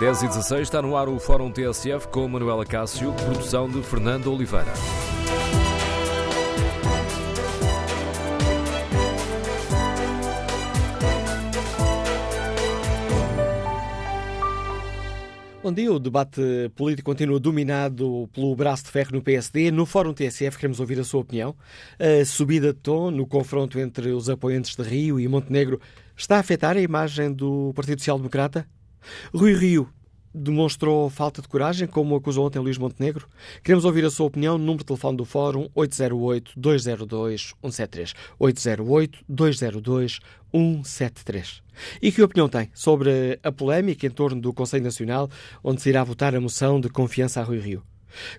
10 e 16 está no ar o Fórum TSF com Manuela Cássio, produção de Fernando Oliveira. Bom dia, o debate político continua dominado pelo braço de ferro no PSD. No Fórum TSF queremos ouvir a sua opinião. A subida de tom no confronto entre os apoiantes de Rio e Montenegro está a afetar a imagem do Partido Social Democrata? Rui Rio demonstrou falta de coragem, como acusou ontem Luís Montenegro? Queremos ouvir a sua opinião. Número de telefone do Fórum 808-202-173. 808-202-173. E que opinião tem sobre a polémica em torno do Conselho Nacional, onde se irá votar a moção de confiança a Rui Rio?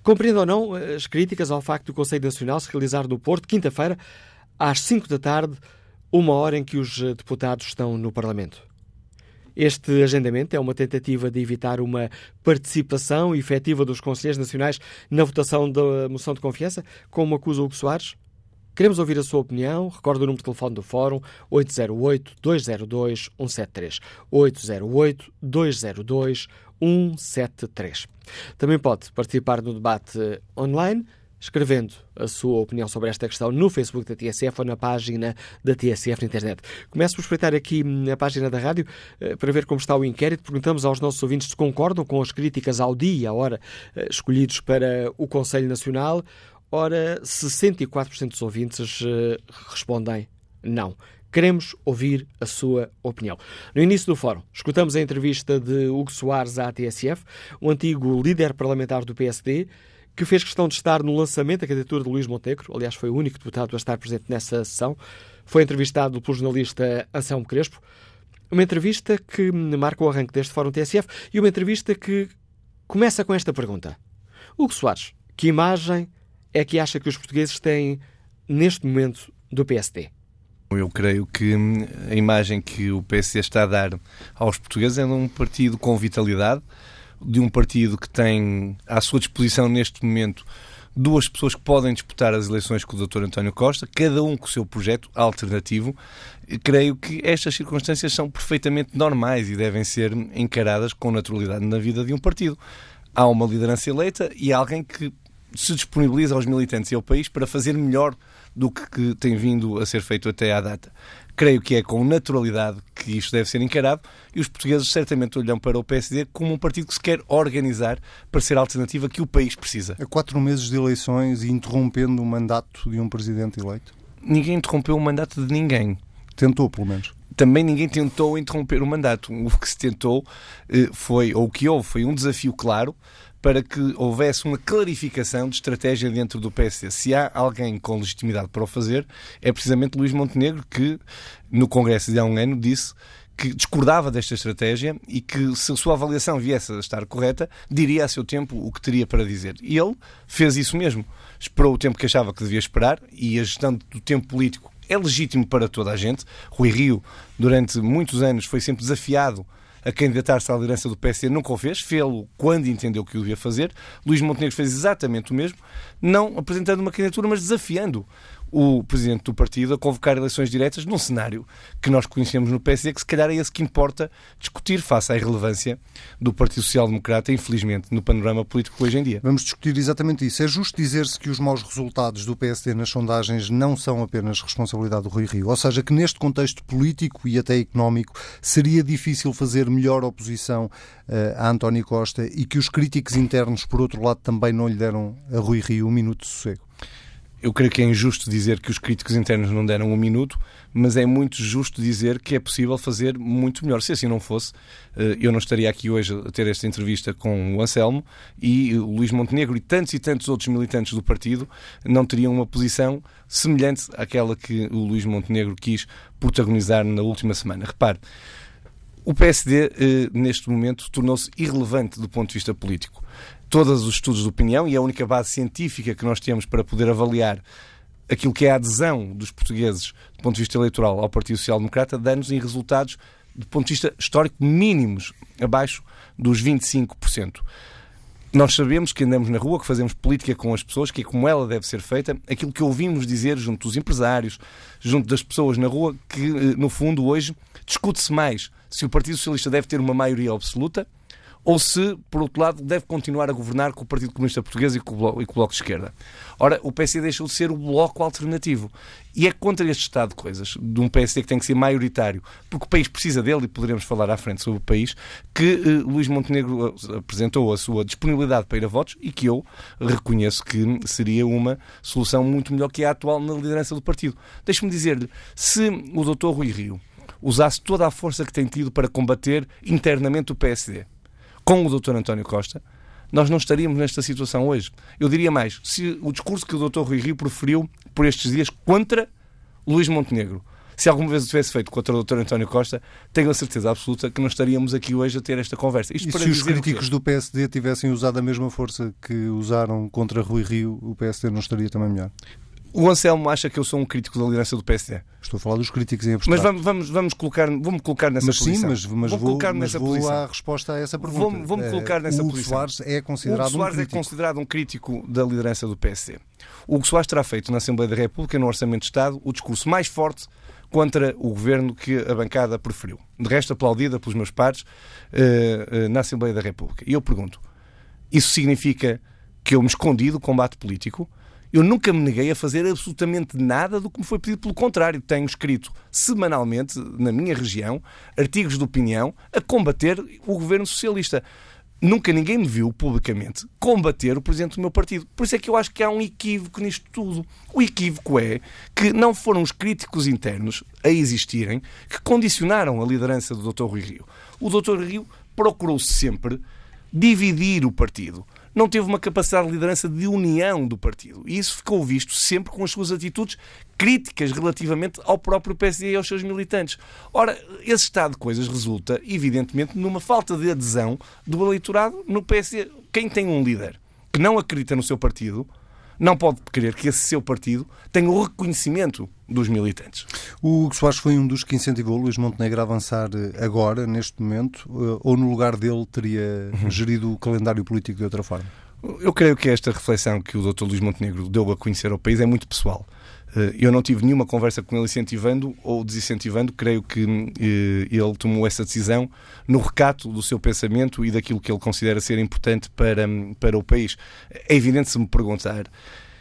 Compreende ou não as críticas ao facto do Conselho Nacional se realizar no Porto, quinta-feira, às 5 da tarde, uma hora em que os deputados estão no Parlamento? Este agendamento é uma tentativa de evitar uma participação efetiva dos Conselheiros Nacionais na votação da moção de confiança, como acusa Hugo Soares? Queremos ouvir a sua opinião. Recordo o número de telefone do Fórum 808-202-173. 808-202-173. Também pode participar no debate online escrevendo a sua opinião sobre esta questão no Facebook da TSF ou na página da TSF na internet. Começo por espreitar aqui na página da rádio para ver como está o inquérito. Perguntamos aos nossos ouvintes se concordam com as críticas ao dia e à hora escolhidos para o Conselho Nacional. Ora, 64% dos ouvintes respondem não. Queremos ouvir a sua opinião. No início do fórum, escutamos a entrevista de Hugo Soares à TSF, o antigo líder parlamentar do PSD, que fez questão de estar no lançamento da candidatura de Luís Montenegro, aliás, foi o único deputado a estar presente nessa sessão. Foi entrevistado pelo jornalista Anselmo Crespo. Uma entrevista que marca o arranque deste Fórum TSF e uma entrevista que começa com esta pergunta. Hugo Soares, que imagem é que acha que os portugueses têm neste momento do PSD? Eu creio que a imagem que o PSD está a dar aos portugueses é de um partido com vitalidade, de um partido que tem à sua disposição neste momento duas pessoas que podem disputar as eleições com o Dr. António Costa, cada um com o seu projeto alternativo. Creio que estas circunstâncias são perfeitamente normais e devem ser encaradas com naturalidade na vida de um partido. Há uma liderança eleita e alguém que se disponibiliza aos militantes e ao país para fazer melhor do que tem vindo a ser feito até à data. Creio que é com naturalidade que isto deve ser encarado e os portugueses certamente olham para o PSD como um partido que se quer organizar para ser a alternativa que o país precisa. A quatro meses de eleições e interrompendo o mandato de um presidente eleito? Ninguém interrompeu o mandato de ninguém. Tentou, pelo menos também ninguém tentou interromper o mandato. O que se tentou foi, ou o que houve, foi um desafio claro para que houvesse uma clarificação de estratégia dentro do PSD. Se há alguém com legitimidade para o fazer, é precisamente Luís Montenegro, que no Congresso de há um ano disse que discordava desta estratégia e que, se a sua avaliação viesse a estar correta, diria a seu tempo o que teria para dizer. E ele fez isso mesmo. Esperou o tempo que achava que devia esperar e a gestão do tempo político é legítimo para toda a gente. Rui Rio, durante muitos anos, foi sempre desafiado a candidatar-se à liderança do PSD, nunca o fez, fê-lo quando entendeu que o devia fazer. Luís Montenegro fez exatamente o mesmo, não apresentando uma candidatura, mas desafiando o presidente do partido a convocar eleições diretas num cenário que nós conhecemos no PSD, que se calhar é esse que importa discutir face à irrelevância do Partido Social Democrata, infelizmente, no panorama político hoje em dia. Vamos discutir exatamente isso. É justo dizer-se que os maus resultados do PSD nas sondagens não são apenas responsabilidade do Rui Rio, ou seja, que neste contexto político e até económico seria difícil fazer melhor oposição uh, a António Costa e que os críticos internos, por outro lado, também não lhe deram a Rui Rio um minuto de sossego. Eu creio que é injusto dizer que os críticos internos não deram um minuto, mas é muito justo dizer que é possível fazer muito melhor. Se assim não fosse, eu não estaria aqui hoje a ter esta entrevista com o Anselmo e o Luís Montenegro e tantos e tantos outros militantes do partido não teriam uma posição semelhante àquela que o Luís Montenegro quis protagonizar na última semana. Repare, o PSD, neste momento, tornou-se irrelevante do ponto de vista político todos os estudos de opinião e a única base científica que nós temos para poder avaliar aquilo que é a adesão dos portugueses do ponto de vista eleitoral ao Partido Social Democrata dá-nos em resultados do ponto de vista histórico mínimos abaixo dos 25%. Nós sabemos que andamos na rua, que fazemos política com as pessoas, que é como ela deve ser feita, aquilo que ouvimos dizer junto dos empresários, junto das pessoas na rua, que no fundo hoje discute-se mais se o Partido Socialista deve ter uma maioria absoluta ou se, por outro lado, deve continuar a governar com o Partido Comunista Português e com o Bloco, e com o bloco de Esquerda. Ora, o PSD deixou de ser o bloco alternativo. E é contra este estado de coisas, de um PSD que tem que ser maioritário, porque o país precisa dele, e poderemos falar à frente sobre o país, que eh, Luís Montenegro eh, apresentou a sua disponibilidade para ir a votos e que eu reconheço que seria uma solução muito melhor que a atual na liderança do partido. Deixe-me dizer-lhe, se o doutor Rui Rio usasse toda a força que tem tido para combater internamente o PSD, com o doutor António Costa, nós não estaríamos nesta situação hoje. Eu diria mais, se o discurso que o doutor Rui Rio preferiu por estes dias contra Luís Montenegro, se alguma vez o tivesse feito contra o doutor António Costa, tenho a certeza absoluta que não estaríamos aqui hoje a ter esta conversa. Isto e se os críticos do PSD tivessem usado a mesma força que usaram contra Rui Rio, o PSD não estaria também melhor? O Anselmo acha que eu sou um crítico da liderança do PSD. Estou a falar dos críticos em abstrato. Mas vamos, vamos, vamos colocar, vou-me colocar nessa mas posição. Sim, mas, mas vou, colocar mas nessa vou posição. à resposta a essa pergunta. Vou-me vou colocar nessa o posição. Soares é considerado Hugo Soares um é considerado um crítico da liderança do PSD. O Hugo Soares terá feito na Assembleia da República, no Orçamento de Estado, o discurso mais forte contra o governo que a bancada preferiu. De resto, aplaudida pelos meus pares uh, uh, na Assembleia da República. E eu pergunto, isso significa que eu me escondi do combate político? Eu nunca me neguei a fazer absolutamente nada do que me foi pedido. Pelo contrário, tenho escrito semanalmente, na minha região, artigos de opinião a combater o governo socialista. Nunca ninguém me viu publicamente combater o presidente do meu partido. Por isso é que eu acho que há um equívoco nisto tudo. O equívoco é que não foram os críticos internos a existirem que condicionaram a liderança do Dr. Rui Rio. O Dr. Rio procurou sempre dividir o partido não teve uma capacidade de liderança de união do partido. E isso ficou visto sempre com as suas atitudes críticas relativamente ao próprio PSD e aos seus militantes. Ora, esse estado de coisas resulta, evidentemente, numa falta de adesão do eleitorado no PSD. Quem tem um líder que não acredita no seu partido não pode querer que esse seu partido tenha o reconhecimento dos militantes. O Hugo Soares foi um dos que incentivou Luís Montenegro a avançar eh, agora, neste momento, eh, ou no lugar dele teria uhum. gerido o calendário político de outra forma? Eu creio que esta reflexão que o Dr. Luís Montenegro deu a conhecer ao país é muito pessoal. Eh, eu não tive nenhuma conversa com ele incentivando ou desincentivando. Creio que eh, ele tomou essa decisão no recato do seu pensamento e daquilo que ele considera ser importante para, para o país. É evidente se me perguntar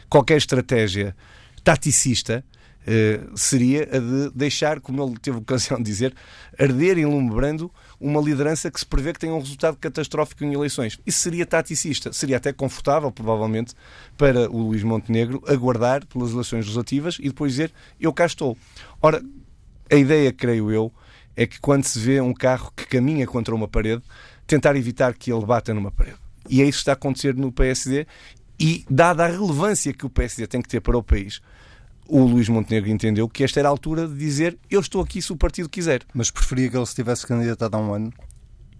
qualquer estratégia taticista eh, seria a de deixar, como ele teve ocasião de dizer, arder enlumbrando uma liderança que se prevê que tenha um resultado catastrófico em eleições. Isso seria taticista, seria até confortável, provavelmente, para o Luís Montenegro aguardar pelas eleições legislativas e depois dizer eu cá estou. Ora, a ideia, creio eu, é que quando se vê um carro que caminha contra uma parede, tentar evitar que ele bata numa parede. E é isso que está a acontecer no PSD e, dada a relevância que o PSD tem que ter para o país, o Luís Montenegro entendeu que esta era a altura de dizer eu estou aqui se o partido quiser. Mas preferia que ele se tivesse candidatado há um ano?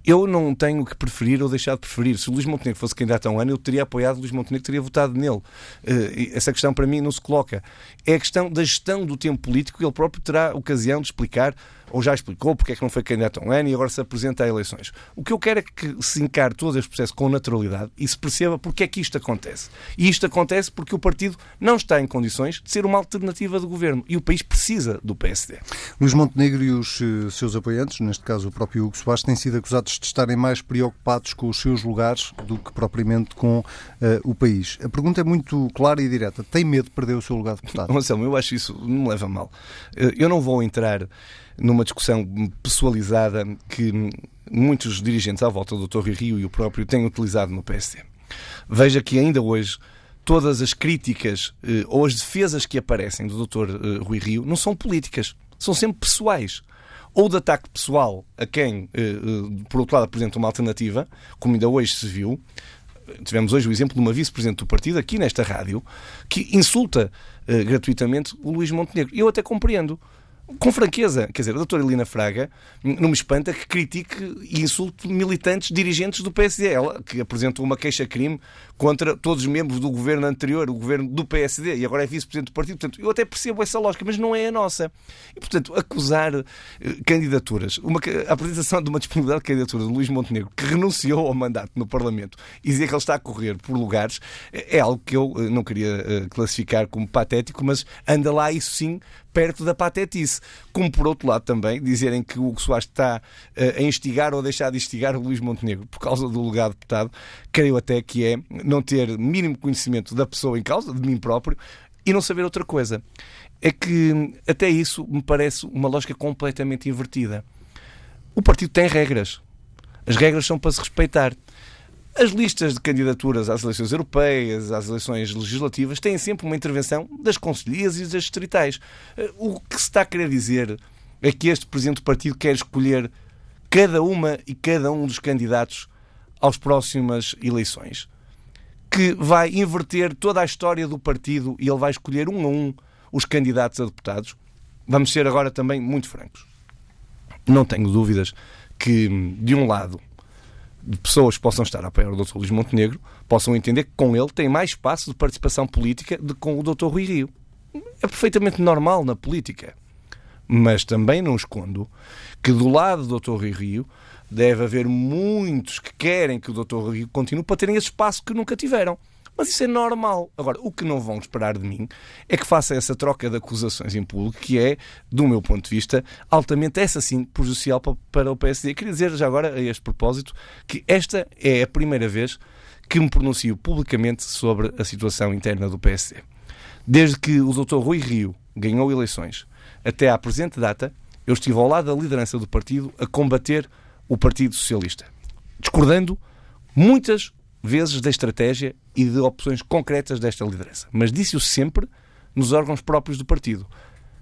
Eu não tenho que preferir ou deixar de preferir. Se o Luís Montenegro fosse candidato há um ano, eu teria apoiado o Luís Montenegro, teria votado nele. Eh, essa questão para mim não se coloca. É a questão da gestão do tempo político que ele próprio terá ocasião de explicar ou já explicou porque é que não foi candidato a um ano e agora se apresenta a eleições. O que eu quero é que se encare todo este processo com naturalidade e se perceba porque é que isto acontece. E isto acontece porque o partido não está em condições de ser uma alternativa de governo e o país precisa do PSD. Luís Montenegro e os eh, seus apoiantes, neste caso o próprio Hugo Soares, têm sido acusados de estarem mais preocupados com os seus lugares do que propriamente com uh, o país. A pergunta é muito clara e direta. Tem medo de perder o seu lugar de deputado? Marcelo, eu acho isso não me leva mal. Eh, eu não vou entrar numa discussão pessoalizada que muitos dirigentes à volta do Dr. Rio e o próprio têm utilizado no PSD. Veja que ainda hoje todas as críticas eh, ou as defesas que aparecem do Dr. Eh, Rui Rio não são políticas, são sempre pessoais. Ou de ataque pessoal a quem, por outro lado, apresenta uma alternativa, como ainda hoje se viu. Tivemos hoje o exemplo de uma vice-presidente do partido, aqui nesta rádio, que insulta gratuitamente o Luís Montenegro. Eu até compreendo com franqueza. Quer dizer, a doutora Helena Fraga não me espanta que critique e insulte militantes dirigentes do PSD. Ela que apresentou uma queixa-crime contra todos os membros do governo anterior, o governo do PSD, e agora é vice-presidente do partido. Portanto, eu até percebo essa lógica, mas não é a nossa. E, portanto, acusar uh, candidaturas, uma, a apresentação de uma disponibilidade de candidatura de Luís Montenegro, que renunciou ao mandato no Parlamento, e dizer que ele está a correr por lugares, é, é algo que eu uh, não queria uh, classificar como patético, mas anda lá, isso sim, perto da patetice. como por outro lado também dizerem que o Soares está a instigar ou a deixar de instigar o Luís Montenegro por causa do lugar de deputado, creio até que é não ter mínimo conhecimento da pessoa em causa, de mim próprio, e não saber outra coisa. É que até isso me parece uma lógica completamente invertida. O partido tem regras. As regras são para se respeitar. As listas de candidaturas às eleições europeias, às eleições legislativas, têm sempre uma intervenção das conselhias e das distritais. Eh, o que se está a querer dizer é que este presidente do partido quer escolher cada uma e cada um dos candidatos às próximas eleições. Que vai inverter toda a história do partido e ele vai escolher um a um os candidatos a deputados. Vamos ser agora também muito francos. Não tenho dúvidas que, de um lado, pessoas possam estar a apoiar o Dr. Luís Montenegro possam entender que com ele tem mais espaço de participação política do que com o Dr. Rui Rio. É perfeitamente normal na política. Mas também não escondo que do lado do Dr. Rui Rio deve haver muitos que querem que o Dr. Rui Rio continue para terem esse espaço que nunca tiveram. Mas isso é normal. Agora, o que não vão esperar de mim é que faça essa troca de acusações em público, que é, do meu ponto de vista, altamente, essa sim, prejudicial para o PSD. Queria dizer já agora, a este propósito, que esta é a primeira vez que me pronuncio publicamente sobre a situação interna do PSD. Desde que o Dr. Rui Rio ganhou eleições até à presente data, eu estive ao lado da liderança do partido a combater o Partido Socialista, discordando muitas vezes da estratégia e de opções concretas desta liderança. Mas disse-o sempre nos órgãos próprios do partido.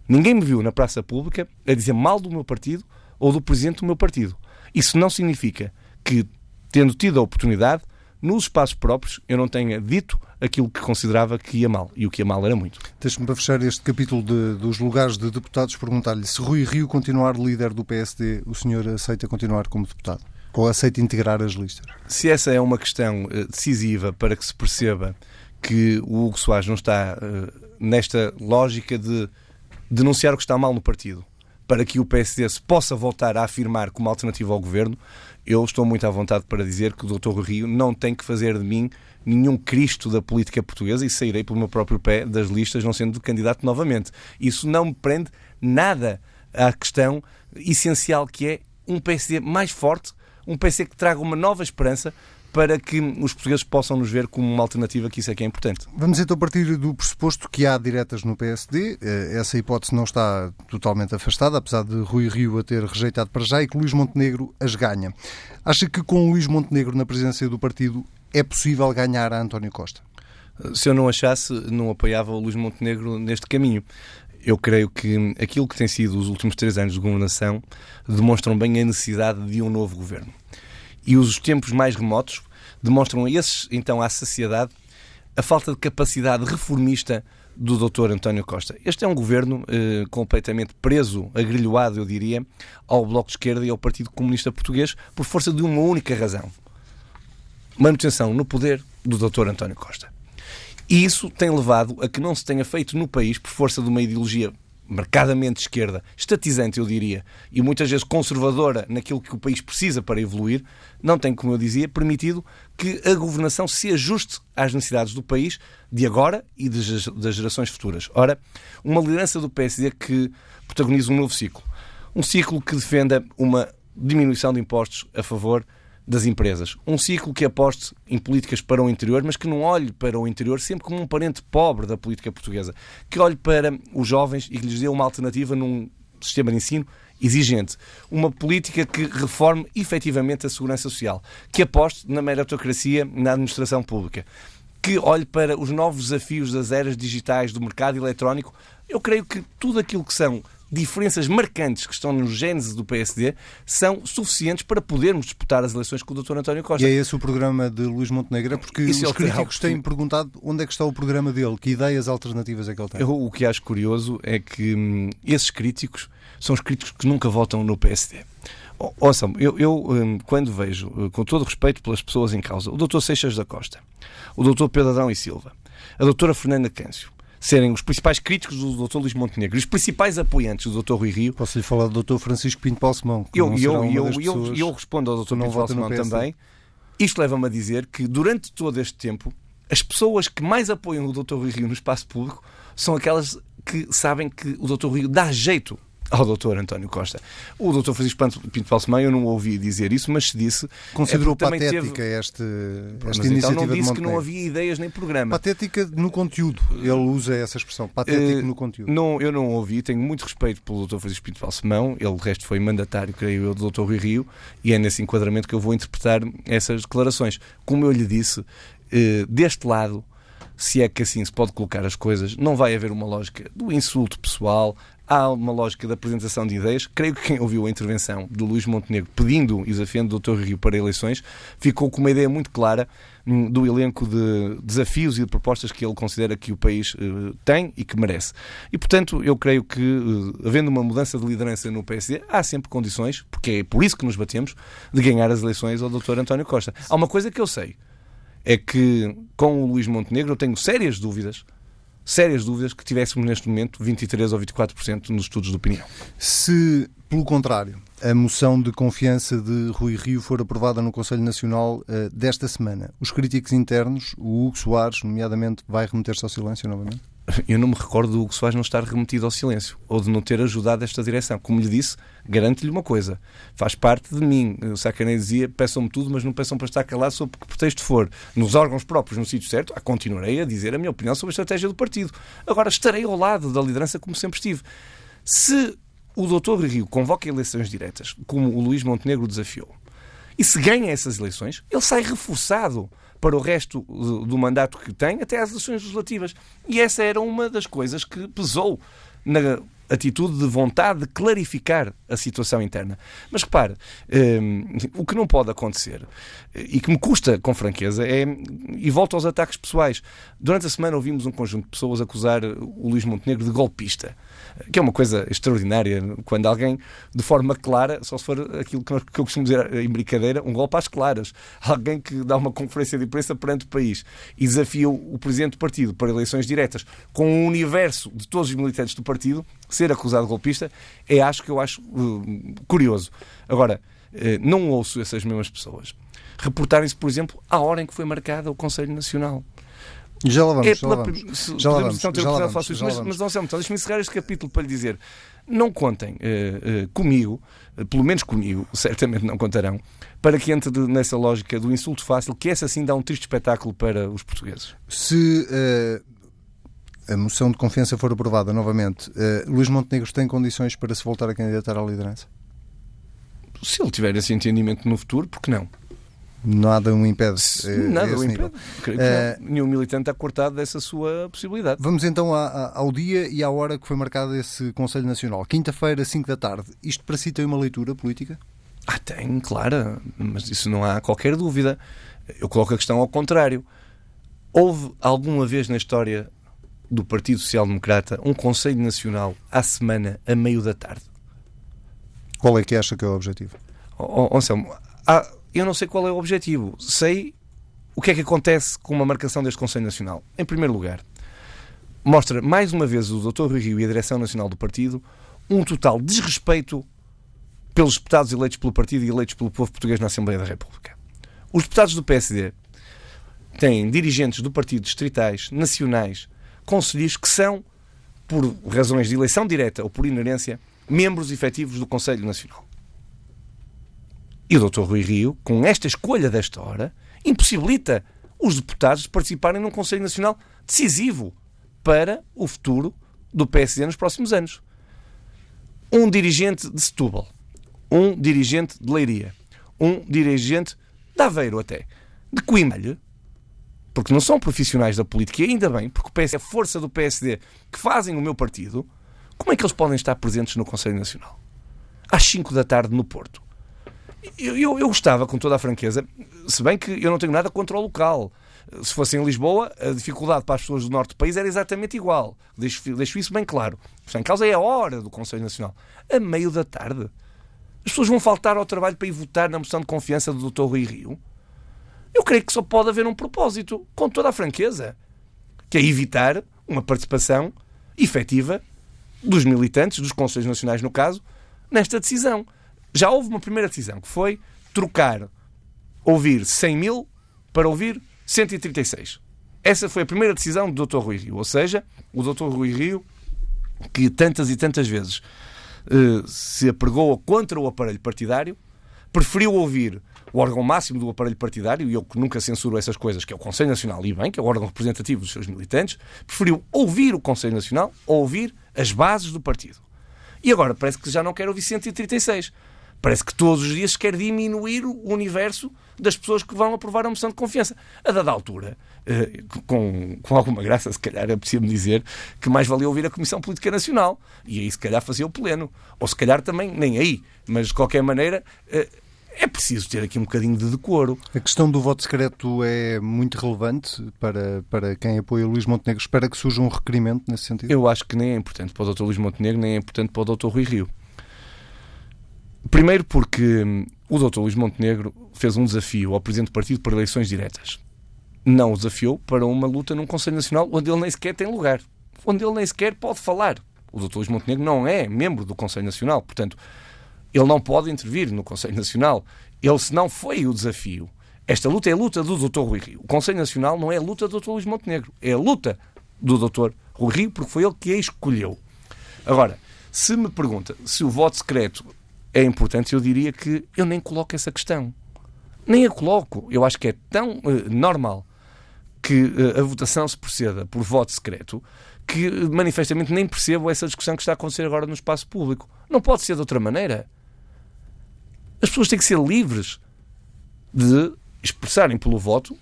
Ninguém me viu na praça pública a dizer mal do meu partido ou do presidente do meu partido. Isso não significa que, tendo tido a oportunidade, nos espaços próprios eu não tenha dito aquilo que considerava que ia mal. E o que ia mal era muito. Deixe-me para fechar este capítulo de, dos lugares de deputados perguntar-lhe se Rui Rio continuar líder do PSD, o senhor aceita continuar como deputado? Ou aceita integrar as listas? Se essa é uma questão eh, decisiva para que se perceba que o Hugo Soares não está uh, nesta lógica de denunciar o que está mal no partido, para que o PSD se possa voltar a afirmar como alternativa ao governo, eu estou muito à vontade para dizer que o Dr. Rio não tem que fazer de mim nenhum Cristo da política portuguesa e sairei pelo meu próprio pé das listas, não sendo candidato novamente. Isso não me prende nada à questão essencial que é um PSD mais forte, um PC que traga uma nova esperança para que os portugueses possam nos ver como uma alternativa, que isso é que é importante. Vamos então partir do pressuposto que há diretas no PSD. Eh, essa hipótese não está totalmente afastada, apesar de Rui Rio a ter rejeitado para já e que Luís Montenegro as ganha. Acha que com Luís Montenegro na presidência do partido é possível ganhar a António Costa? Se eu não achasse, não apoiava o Luís Montenegro neste caminho eu creio que aquilo que tem sido os últimos três anos de governação demonstram bem a necessidade de um novo governo. E os tempos mais remotos demonstram esses, então, à sociedade a falta de capacidade reformista do Dr. António Costa. Este é um governo eh, completamente preso, agrilhoado, eu diria, ao Bloco de Esquerda e ao Partido Comunista Português por força de uma única razão: manutenção no poder do Dr. António Costa. E isso tem levado a que não se tenha feito no país, por força de uma ideologia marcadamente esquerda, estatizante, eu diria, e muitas vezes conservadora naquilo que o país precisa para evoluir, não tem, como eu dizia, permitido que a governação se ajuste às necessidades do país de agora e das gerações futuras. Ora, uma liderança do PSD que protagoniza um novo ciclo. Um ciclo que defenda uma diminuição de impostos a favor das empresas. Um ciclo que aposte em políticas para o interior, mas que não olhe para o interior sempre como um parente pobre da política portuguesa. Que olhe para os jovens e que lhes dê uma alternativa num sistema de ensino exigente. Uma política que reforme efetivamente a segurança social. Que aposte na meritocracia na administração pública. Que olhe para os novos desafios das eras digitais do mercado eletrónico. Eu creio que tudo aquilo que são diferenças marcantes que estão no gênese do PSD são suficientes para podermos disputar as eleições com o Dr. António Costa. E é esse o programa de Luís Montenegro? Porque Isso os é críticos têm perguntado onde é que está o programa dele, que ideias alternativas é que ele tem. Eu, o que acho curioso é que hum, esses críticos são os críticos que nunca votam no PSD. Ouçam, eu, eu hum, quando vejo, uh, com todo respeito pelas pessoas em causa, o Dr. Seixas da Costa, o Dr. Pedro Adão e Silva, a Doutora Fernanda Câncio, serem os principais críticos do Dr. Luís Montenegro os principais apoiantes do Dr. Rui Rio. Posso lhe falar do Dr. Francisco Pinto Balsemão? Eu, eu, eu, eu, eu, respondo ao Dr. Pinto Balsemão também. Isto leva-me a dizer que durante todo este tempo as pessoas que mais apoiam o Dr. Rui Rio no espaço público são aquelas que sabem que o Dr. Rio dá jeito ao doutor António Costa. O doutor Francisco Pinto Balsemão, eu não ouvi dizer isso, mas se disse... Considerou é patética teve... este, esta iniciativa então não disse que não havia ideias nem programa. Patética no conteúdo. Ele usa essa expressão, patético uh, no conteúdo. Não, eu não ouvi, tenho muito respeito pelo doutor Francisco Pinto Balsemão, ele, de resto, foi mandatário, creio eu, do doutor Rui Rio, e é nesse enquadramento que eu vou interpretar essas declarações. Como eu lhe disse, uh, deste lado se é que assim se pode colocar as coisas, não vai haver uma lógica do insulto pessoal, há uma lógica da apresentação de ideias. Creio que quem ouviu a intervenção de Luís Montenegro pedindo e desafiando o Dr. Rio para eleições ficou com uma ideia muito clara hum, do elenco de desafios e de propostas que ele considera que o país uh, tem e que merece. E, portanto, eu creio que, uh, havendo uma mudança de liderança no PSD, há sempre condições, porque é por isso que nos batemos, de ganhar as eleições ao Dr. António Costa. Há uma coisa que eu sei é que com o Luís Montenegro eu tenho sérias dúvidas, sérias dúvidas que tivéssemos neste momento 23 ou 24% nos estudos de opinião. Se, pelo contrário, a moção de confiança de Rui Rio for aprovada no Conselho Nacional uh, desta semana, os críticos internos, o Hugo Soares, nomeadamente, vai remeter-se ao silêncio novamente? Eu não me recordo do Hugo Soares não estar remetido ao silêncio ou de não ter ajudado esta direção. Como lhe disse, garanto-lhe uma coisa: faz parte de mim. O Sacanei dizia: peçam-me tudo, mas não peçam para estar calado sobre que pretexto for. Nos órgãos próprios, no sítio certo, ah, continuarei a dizer a minha opinião sobre a estratégia do partido. Agora, estarei ao lado da liderança como sempre estive. Se o doutor Rio convoca eleições diretas, como o Luís Montenegro desafiou, e se ganha essas eleições, ele sai reforçado para o resto do mandato que tem, até às eleições legislativas. E essa era uma das coisas que pesou na atitude de vontade de clarificar a situação interna. Mas repare, um, o que não pode acontecer e que me custa com franqueza é, e volto aos ataques pessoais. Durante a semana ouvimos um conjunto de pessoas acusar o Luís Montenegro de golpista que é uma coisa extraordinária, quando alguém, de forma clara, só se for aquilo que eu costumo dizer em brincadeira, um golpe às claras, alguém que dá uma conferência de imprensa perante o país e desafia o presidente do partido para eleições diretas com o universo de todos os militantes do partido, ser acusado de golpista, é acho que eu acho uh, curioso. Agora, uh, não ouço essas mesmas pessoas reportarem-se, por exemplo, à hora em que foi marcada o Conselho Nacional. Já lá vamos, é já lá vamos. Já lá vamos, já lá vamos, já mas, mas não sei, então, deixe-me encerrar este capítulo para lhe dizer, não contem uh, uh, comigo, uh, pelo menos comigo, certamente não contarão, para que entre nessa lógica do insulto fácil, que essa sim dá um triste espetáculo para os portugueses. Se a moção de confiança for aprovada novamente, Luís Montenegro tem condições para se voltar a candidatar à liderança? Se ele tiver esse entendimento no futuro, por que não? Nada o impede. Eh, nada o impede. Uh, nenhum militante está cortado dessa sua possibilidade. Vamos então ao dia e à hora que foi marcado esse Conselho Nacional. Quinta-feira, 5 da tarde. Isto para si tem uma leitura política? Ah, tem, claro. Mas isso não há qualquer dúvida. Eu coloco a questão ao contrário. Houve alguma vez na história do Partido Social Democrata um Conselho Nacional à semana, a meio da tarde? Qual é que acha que é o objetivo? Oh, Anselmo, há eu não sei qual é o objetivo. Sei o que é que acontece com uma marcação deste Conselho Nacional. Em primeiro lugar, mostra mais uma vez o Dr. Rui Rio e a Direção Nacional do Partido um total desrespeito pelos deputados eleitos pelo partido e eleitos pelo povo português na Assembleia da República. Os deputados do PSD têm dirigentes do partido distritais, nacionais, conselheiros que são, por razões de eleição direta ou por inerência, membros efetivos do Conselho Nacional. E o Dr. Rui Rio, com esta escolha desta hora, impossibilita os deputados de participarem num Conselho Nacional decisivo para o futuro do PSD nos próximos anos. Um dirigente de Setúbal, um dirigente de Leiria, um dirigente de Aveiro até, de Coimbra, porque não são profissionais da política, e ainda bem, porque é a força do PSD que fazem o meu partido, como é que eles podem estar presentes no Conselho Nacional? Às 5 da tarde no Porto. Eu, eu, eu, gostava, com toda a franqueza, se bem que eu não tenho nada contra o local. Se fosse em Lisboa, a dificuldade para as pessoas do norte do país era exatamente igual. Deixo, deixo isso bem claro. O em causa é a hora do Conselho Nacional. A meio da tarde. As pessoas vão faltar ao trabalho para ir votar na moção de confiança do Dr. Rui Rio? Eu creio que só pode haver um propósito, com toda a franqueza, que é evitar uma participação efetiva dos militantes, dos Conselhos Nacionais, no caso, nesta decisão já houve uma primeira decisão, que foi trocar ouvir 100 mil para ouvir 136. Essa foi a primeira decisão do Dr. Rui Rio. Ou seja, o Dr. Rui Rio, que tantas e tantas vezes eh, se apregou contra o aparelho partidário, preferiu ouvir o órgão máximo do aparelho partidário, e eu que nunca censuro essas coisas, que é o Conselho Nacional, e bem, que é o órgão representativo dos seus militantes, preferiu ouvir o Conselho Nacional ou ouvir as bases do partido. E agora parece que já não quer ouvir 136. Parece que todos os dias quer diminuir o universo das pessoas que vão aprovar a moção de confiança. A dada altura, eh, com, com alguma graça, se calhar é preciso dizer que mais valia ouvir a Comissão Política Nacional. E aí, se calhar, fazia o pleno. Ou se calhar também, nem aí. Mas, de qualquer maneira, eh, é preciso ter aqui um bocadinho de decoro. A questão do voto secreto é muito relevante para, para quem apoia Luís Montenegro. Espera que surja um requerimento nesse sentido? Eu acho que nem é importante para o Dr. Luís Montenegro, nem é importante para o Dr. Rui Rio. Primeiro porque hum, o Dr. Luís Montenegro fez um desafio ao Presidente do Partido para eleições diretas. Não o desafiou para uma luta num Conselho Nacional onde ele nem sequer tem lugar. Onde ele nem sequer pode falar. O Dr. Luís Montenegro não é membro do Conselho Nacional. Portanto, ele não pode intervir no Conselho Nacional. Ele, se não foi o desafio, esta luta é a luta do Dr. Rui Rio. O Conselho Nacional não é a luta do Dr. Luís Montenegro. É a luta do Dr. Rui Rio porque foi ele que a escolheu. Agora, se me pergunta se o voto secreto é importante, eu diria que eu nem coloco essa questão. Nem a coloco. Eu acho que é tão uh, normal que uh, a votação se proceda por voto secreto que uh, manifestamente nem percebo essa discussão que está a acontecer agora no espaço público. Não pode ser de outra maneira. As pessoas têm que ser livres de expressarem pelo voto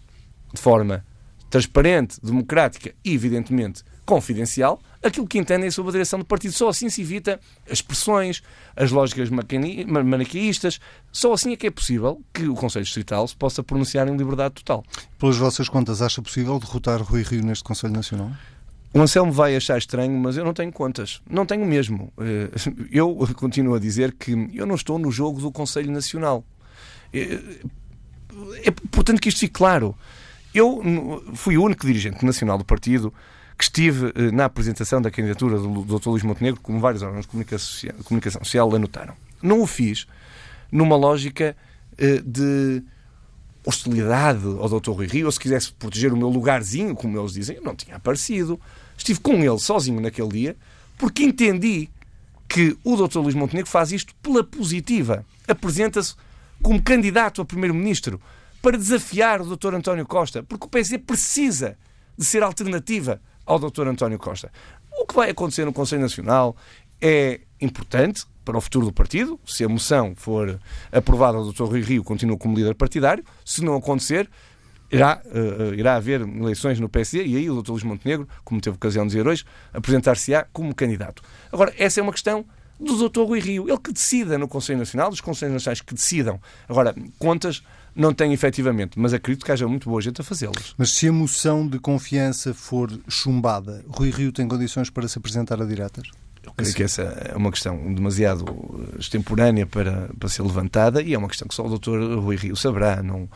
de forma transparente, democrática e, evidentemente, confidencial aquilo que entendem sobre a direção do partido. Só assim se evita as pressões, as lógicas maniqueístas. Só assim é que é possível que o Conselho Distrital se possa pronunciar em liberdade total. Pelas vossas contas, acha possível derrotar Rui Rio neste Conselho Nacional? O Anselmo vai achar estranho, mas eu não tenho contas. Não tenho mesmo. Eh, eu continuo a dizer que eu não estou no jogo do Conselho Nacional. É, é importante que isto fique claro. Eu fui o único dirigente nacional do partido que estive eh, na apresentação da candidatura do Dr. Luís Montenegro, como vários órgãos de comunicação social anotaram. Não o fiz numa lógica eh, de hostilidade ao Dr. Rui Rio, ou se quisesse proteger o meu lugarzinho, como eles dizem, eu não tinha aparecido. Estive com ele sozinho naquele dia, porque entendi que o Dr. Luís Montenegro faz isto pela positiva. Apresenta-se como candidato a Primeiro-Ministro para desafiar o Dr. António Costa, porque o PSD precisa de ser alternativa ao Dr. António Costa. O que vai acontecer no Conselho Nacional é importante para o futuro do partido. Se a moção for aprovada, o Dr. Rui Rio continua como líder partidário. Se não acontecer, irá, uh, irá haver eleições no PSD e aí o Dr. Luís Montenegro, como teve ocasião de dizer hoje, apresentar-se-á como candidato. Agora, essa é uma questão do Dr. Rui Rio. Ele que decida no Conselho Nacional, dos Conselhos Nacionais que decidam. Agora, contas não tem efetivamente, mas acredito que haja muito boa gente a fazê-las. Mas se a moção de confiança for chumbada, Rui Rio tem condições para se apresentar a diretas? Eu creio que essa é uma questão demasiado extemporânea para, para ser levantada e é uma questão que só o Dr. Rui Rio saberá. Não,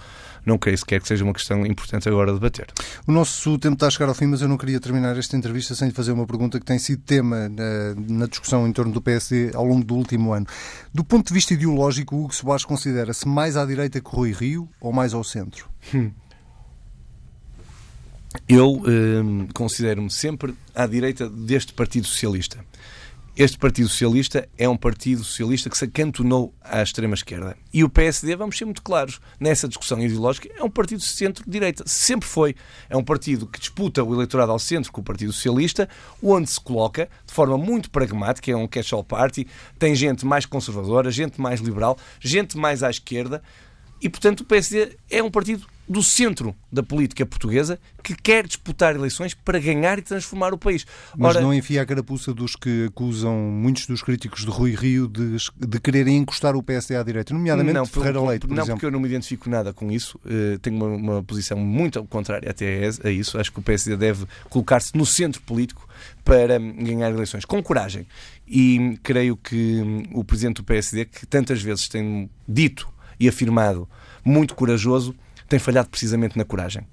não creio sequer que seja uma questão importante agora debater. O nosso tempo está a chegar ao fim, mas eu não queria terminar esta entrevista sem lhe fazer uma pergunta que tem sido tema na, na discussão em torno do PSD ao longo do último ano. Do ponto de vista ideológico, o Hugo Soares considera-se mais à direita que Rui Rio ou mais ao centro? Hum. Eu hum, considero-me sempre à direita deste Partido Socialista. Este Partido Socialista é um partido socialista que se acantonou à extrema-esquerda. E o PSD, vamos ser muito claros, nessa discussão ideológica, é um partido centro-direita. Sempre foi. É um partido que disputa o eleitorado ao centro com o Partido Socialista, onde se coloca de forma muito pragmática, é um catch-all party, tem gente mais conservadora, gente mais liberal, gente mais à esquerda. E, portanto, o PSD é um partido do centro da política portuguesa que quer disputar eleições para ganhar e transformar o país. Mas Ora, não enfia a carapuça dos que acusam muitos dos críticos de Rui Rio de, de quererem encostar o PSD à direita, nomeadamente não, Ferreira Leite, por não, exemplo. porque eu não me identifico nada com isso. Uh, tenho uma, uma, posição muito contrária até a isso. Acho que o PSD deve colocar-se no centro político para ganhar eleições com coragem. E creio que hum, o presidente do PSD, que tantas vezes tem dito e afirmado muito corajoso, tem falhado precisamente na coragem.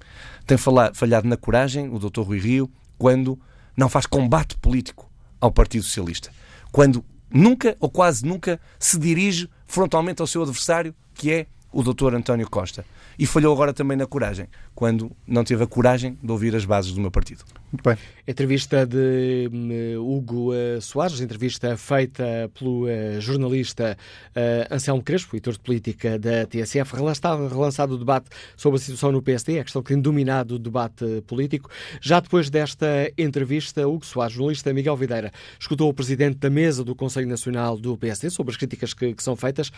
Tem falhado na coragem o Dr. Rui Rio quando não faz combate político ao Partido Socialista. Quando nunca ou quase nunca se dirige frontalmente ao seu adversário, que é o Dr. António Costa. E falhou agora também na coragem, quando não teve a coragem de ouvir as bases do meu partido. Muito bem. Entrevista de um, Hugo uh, Soares, entrevista feita pelo uh, jornalista uh, Anselmo Crespo, editor de política da TSF, relançado, relançado o debate sobre a situação no PSD, a questão que tem dominado o debate político. Já depois desta entrevista, Hugo Soares, jornalista Miguel Videira, escutou o presidente da mesa do Conselho Nacional do PSD sobre as críticas que, que são feitas.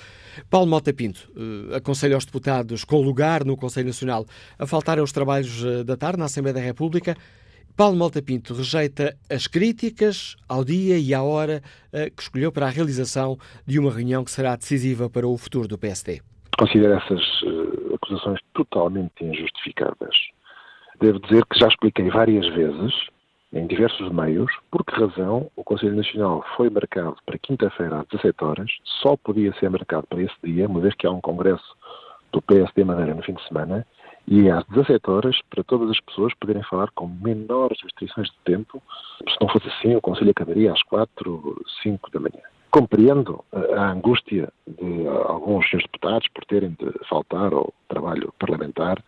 Paulo Mota Pinto aconselha aos deputados com lugar no Conselho Nacional a faltarem aos trabalhos da tarde na Assembleia da República Paulo Malta Pinto rejeita as críticas ao dia e à hora uh, que escolheu para a realização de uma reunião que será decisiva para o futuro do PSD. Considero essas uh, acusações totalmente injustificadas. Devo dizer que já expliquei várias vezes, em diversos meios, por que razão o Conselho Nacional foi marcado para quinta-feira às 17 horas, só podia ser marcado para esse dia, uma vez que há um congresso do PSD Madeira no fim de semana, e às 17 horas para todas as pessoas poderem falar com menores restrições de tempo. Se não fosse assim, o Conselho acabaria às 4, 5 da manhã. Compreendo a angústia de alguns senhores deputados por terem de faltar ao trabalho parlamentar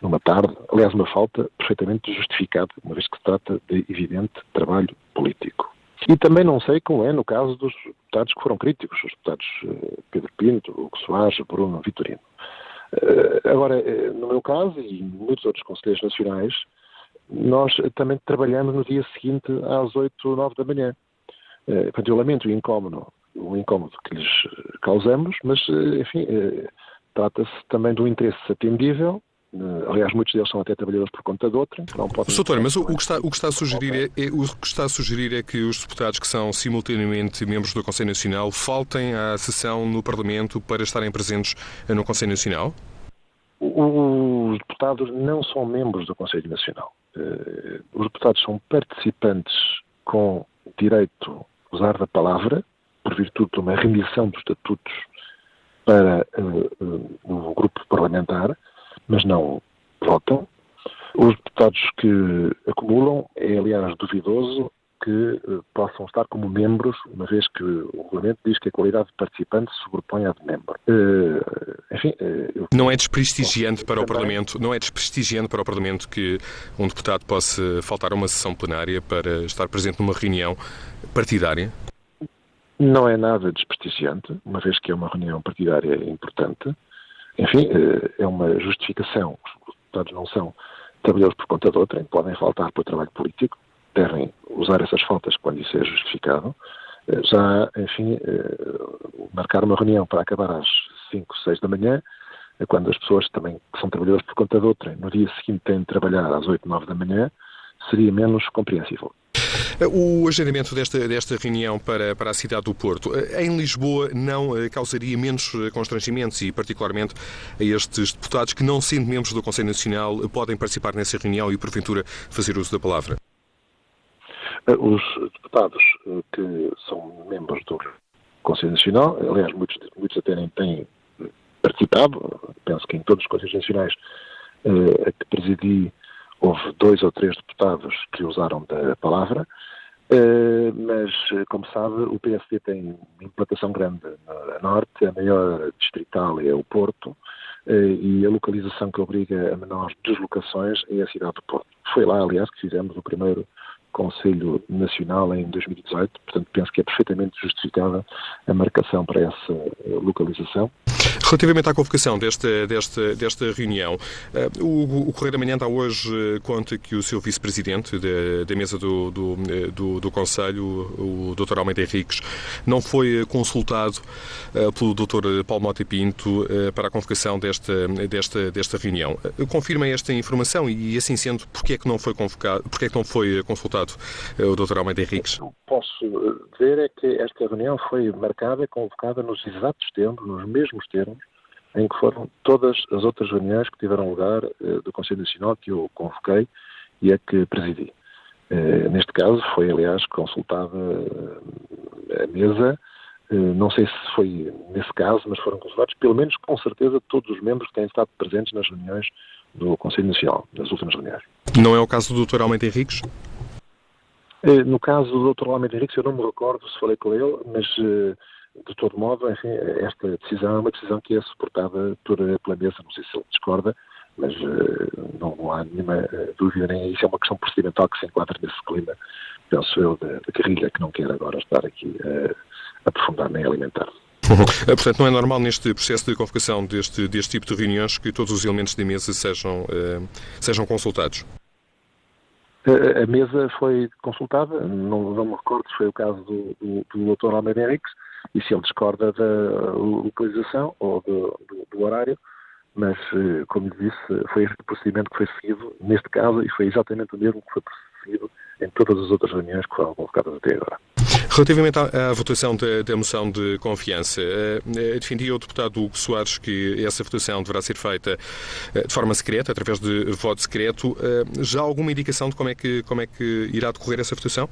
numa tarde, aliás, uma falta perfeitamente justificada, uma vez que se trata de evidente trabalho político. E também não sei como é no caso dos deputados que foram críticos, os deputados eh, Pedro Pinto, Hugo Soares, Bruno Vitorino. Eh, agora, eh, no meu caso e muitos outros conselheiros nacionais, nós também trabalhamos no dia seguinte às 8 ou 9 da manhã. Eh, portanto, eu lamento o incómodo, o incómodo que lhes causamos, mas, enfim, trata-se também de um interesse atendível Aliás, muitos deles são até trabalhadores por conta de outra. Não podem... Mas o, que está, o, que está a sugerir é, é, o que está a sugerir é que os deputados que são simultaneamente membros do Conselho Nacional faltem à sessão no Parlamento para estarem presentes no Conselho Nacional? Os deputados não são membros do Conselho Nacional. Eh, os deputados são participantes com direito a usar da palavra, por virtude de uma remissão dos estatutos para uh, o grupo parlamentar, mas não votam. Os deputados que acumulam é, aliás, duvidoso que uh, possam estar como membros, uma vez que o regulamento diz que a qualidade de participante se sobrepõe à de membro. Uh, enfim, uh, não é desprestigiante para o Parlamento, não é desprestigiante para o Parlamento que um deputado possa faltar a uma sessão plenária para estar presente numa reunião partidária? Não é nada desprestigiante, uma vez que é uma reunião partidária importante enfim, eh, é uma justificação. Os deputados não são trabalhadores por conta de outrem, podem faltar para o trabalho político, devem usar essas faltas quando isso é justificado. Eh, já, enfim, eh, marcar uma reunião para acabar às 5, 6 da manhã, quando as pessoas também que são trabalhadores por conta de outrem, no dia seguinte têm de trabalhar às 8, 9 da manhã, seria menos compreensível. O agendamento desta, desta reunião para, para a cidade do Porto, eh, em Lisboa, não eh, causaria menos eh, constrangimentos e, particularmente, a estes deputados que, não sendo membros do Conselho Nacional, podem participar nessa reunião e, porventura, fazer uso da palavra? Os deputados que são membros do Conselho Nacional, aliás, muitos, muitos até nem têm participado, penso que em todos os Conselhos Nacionais a que presidi Houve dois ou três deputados que usaram da palavra, eh, mas, como sabe, o PSD tem implantação grande a norte, a maior distrital é o Porto, eh, e a localização que obriga a menores deslocações é a cidade do Porto. Foi lá, aliás, que fizemos o primeiro Conselho Nacional em 2018, portanto penso que é perfeitamente justificada a marcação para essa localização. Relativamente à convocação desta, desta, desta reunião, eh, o, Correio da Manhã dá hoje eh, conta que o seu vice-presidente da, da, mesa do, do, eh, do, do Conselho, o Dr. Almeida Henriques, não foi consultado pelo Dr. Paulo Mota Pinto para a convocação desta, desta, desta reunião. Confirma esta informação e, assim sendo, porquê é que não foi convocado, porquê é que não foi consultado o Dr. Almeida Henriques? O que posso dizer é que esta reunião foi marcada e convocada nos exatos termos, nos mesmos termos, em que foram todas as outras reuniões que tiveram lugar uh, do Conselho Nacional que eu convoquei e a que presidi. Neste caso foi, aliás, consultada a mesa, não sei se foi nesse caso, mas foram consultados, pelo menos com certeza, todos os membros que têm estado presentes nas reuniões do Conselho Nacional, nas últimas reuniões. Não é o caso do Dr. Almeida Henriques? No caso do Dr. Almeida Henriques, eu não me recordo se falei com ele, mas de todo modo, enfim, esta decisão é uma decisão que é suportada por, pela mesa, não sei se ele discorda, mas não, não, há nenhuma dúvida, nem isso é uma questão procedimental que se enquadra nesse clima, penso eu, da, da que não quer agora estar aqui a aprofundar nem alimentar. Portanto, não é normal neste processo de convocação deste, deste tipo de reuniões que todos os elementos da mesa sejam, uh, sejam consultados? A, mesa foi consultada, não, não me recordo se foi o caso do, do, do Dr. Almeida Henriques, e se ele discorda da localização ou do, do, do horário, mas, eh, como lhe disse, foi este procedimento que foi seguido neste caso e foi exatamente o mesmo que foi seguido em todas as outras reuniões que foram convocadas até agora. Relativamente à, à votação da, da, moção de confiança, uh, defendia o deputado Hugo Soares que essa votação deverá ser feita uh, de forma secreta, através de voto secreto. Uh, já há alguma indicação de como é, que, como é que irá decorrer essa votação?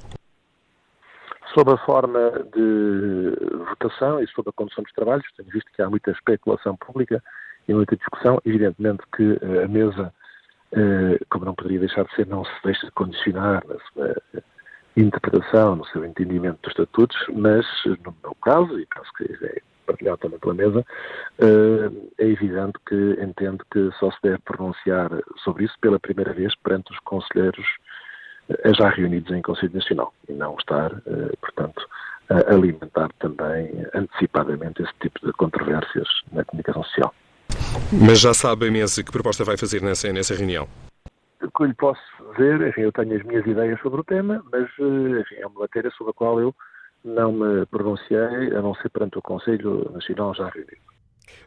Sobre a forma de votação e sobre a condução dos trabalhos, tenho visto que há muita especulação pública e muita discussão. Evidentemente que a mesa, como não poderia deixar de ser, não se deixa condicionar na sua interpretação, no seu entendimento dos estatutos, mas no meu caso, e penso que é partilhado também pela mesa, eh, é evidente que entendo que só se deve pronunciar sobre isso pela primeira vez perante os conselheiros eh, já reunidos em Conselho Nacional e não estar, eh, portanto, a alimentar também antecipadamente esse tipo de controvérsias na comunicação social. Mas já sabe a mesa que proposta vai fazer nessa, nessa reunião? O que lhe posso dizer, enfim, eu tenho as minhas ideias sobre o tema, mas eh, enfim, é uma matéria sobre a qual eu não me pronunciei, a não ser perante o Conselho Nacional já reunido.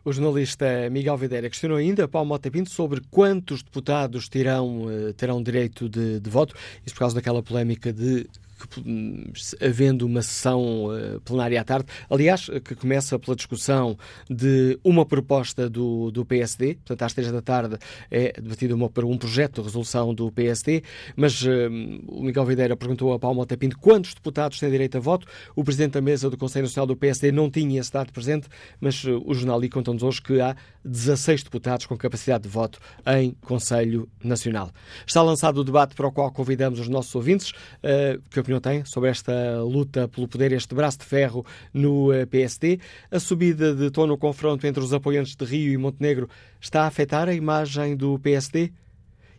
O jornalista Miguel Videira questionou ainda Paulo Mota Pinto sobre quantos deputados terão, eh, terão direito de, de voto, isso por causa daquela polémica de que, havendo uma sessão uh, plenária à tarde, aliás, que começa pela discussão de uma proposta do, do PSD, portanto, às três da tarde é debatido uma, um projeto de resolução do PSD, mas uh, o Miguel Videira perguntou a Paulo Mota quantos deputados têm direito a voto. O presidente da mesa do Conselho Nacional do PSD não tinha esse dado presente, mas uh, o jornal conta-nos hoje que há 16 deputados com capacidade de voto em Conselho Nacional. Está lançado o debate para o qual convidamos os nossos ouvintes, que opinião tem sobre esta luta pelo poder, este braço de ferro no eh, PSD? A subida de tom no confronto entre os apoiantes de Rio e Montenegro está a afetar a imagem do PSD?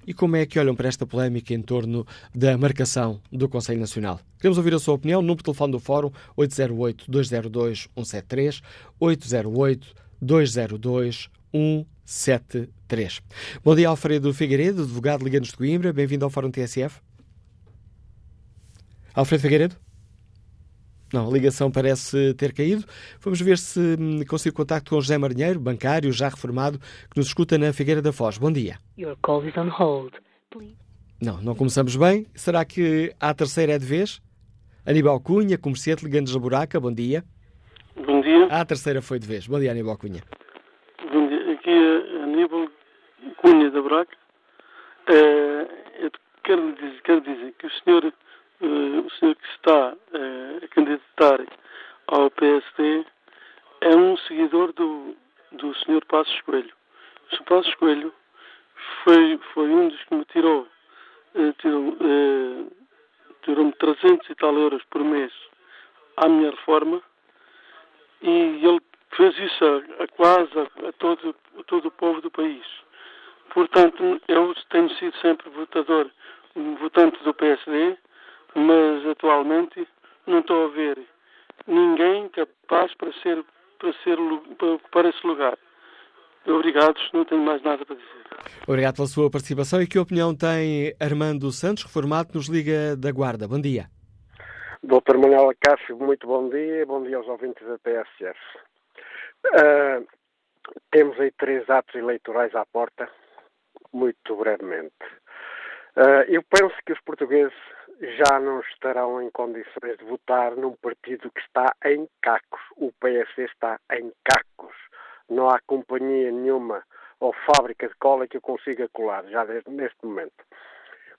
E como é que olham para esta polémica em torno da marcação do Conselho Nacional? Queremos ouvir a sua opinião. Número telefone do Fórum 808-202-173, 808-202-173. Bom dia, Alfredo Figueiredo, advogado Liganos de Coimbra. Bem-vindo ao Fórum TSF. Alfredo Figueiredo? Não, a ligação parece ter caído. Vamos ver se hum, consigo contacto com José Marinheiro, bancário, já reformado, que nos escuta na Figueira da Foz. Bom dia. Your call is on hold. Não, não começamos bem. Será que a terceira é de vez? Aníbal Cunha, comerciante Ligantes da Buraca, bom dia. Bom dia. A terceira foi de vez. Bom dia, Aníbal Cunha. Bom dia. Aqui é Aníbal Cunha da Buraca. Uh, eu quero dizer, quero dizer que o senhor o senhor que está uh, a candidatar ao PSD é um seguidor do, do senhor Passos Coelho. O senhor Passos Coelho foi, foi um dos que me tirou, uh, tirou, tirou-me 300 e tal euros por mês à minha reforma e ele fez isso a, a quase a, a, todo, a todo o povo do país. Portanto, eu tenho sido sempre votador, votante do PSD mas atualmente não estou a ver ninguém capaz para ser para ser para ocupar esse lugar. Obrigado, não tenho mais nada para dizer. Obrigado pela sua participação e que opinião tem Armando Santos, reformado nos Liga da Guarda. Bom dia. Doutor Manuel Cássio, muito bom dia. Bom dia aos ouvintes da PSF. Uh, temos aí três atos eleitorais à porta, muito brevemente. Uh, eu penso que os portugueses já não estarão em condições de votar num partido que está em cacos. O PS está em cacos. Não há companhia nenhuma ou fábrica de cola que o consiga colar, já desde, neste momento.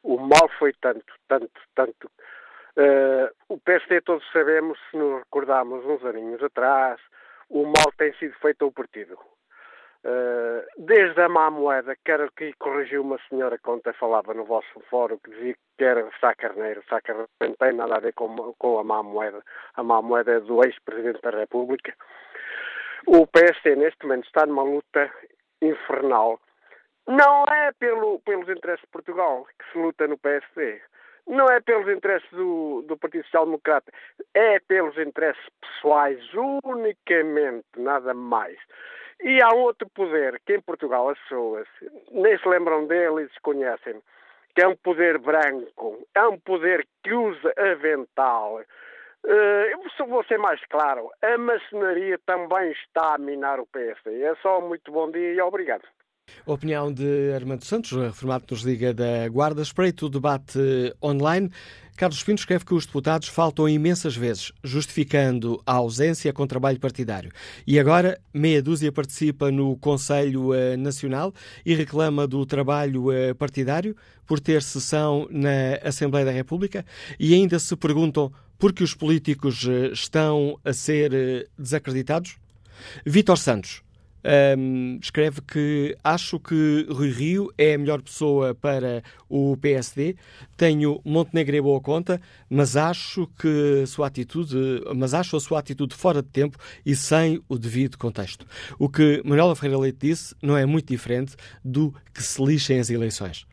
O mal foi tanto, tanto, tanto. Uh, o PSD todos sabemos, se nos recordarmos uns aninhos atrás, o mal tem sido feito ao partido. Uh, desde a má moeda, que era que corrigiu uma senhora que ontem falava no vosso fórum, que dizia que era Sá Carneiro. Sá Carneiro não tem nada a ver com, com a má moeda. A má moeda é do ex-presidente da República. O PSD, neste momento, está numa luta infernal Não é pelo, pelos interesses de Portugal que se luta no PSD. Não é pelos interesses do, do Partido Social Democrata. É pelos interesses pessoais unicamente, nada mais. E há outro poder que em Portugal as pessoas nem se lembram dele e desconhecem, que é um poder branco, é um poder que usa avental. Uh, eu vou ser mais claro, a maçonaria também está a minar o PSD. É só muito bom dia e obrigado. A opinião de Armando Santos, reformado nos liga da Guarda. Espreito o debate online. Carlos Pinto escreve que os deputados faltam imensas vezes, justificando a ausência com trabalho partidário. E agora, meia dúzia participa no Conselho eh, Nacional e reclama do trabalho eh, partidário por ter sessão na Assembleia da República e ainda se perguntam por que os políticos eh, estão a ser desacreditados? Vítor Santos um, escreve que acho que Rui Rio é a melhor pessoa para o PSD. Tenho Montenegro em boa conta, mas acho que a sua atitude, mas acho a sua atitude fora de tempo e sem o devido contexto. O que Manuela Ferreira Leite disse não é muito diferente do que se lixem as eleições.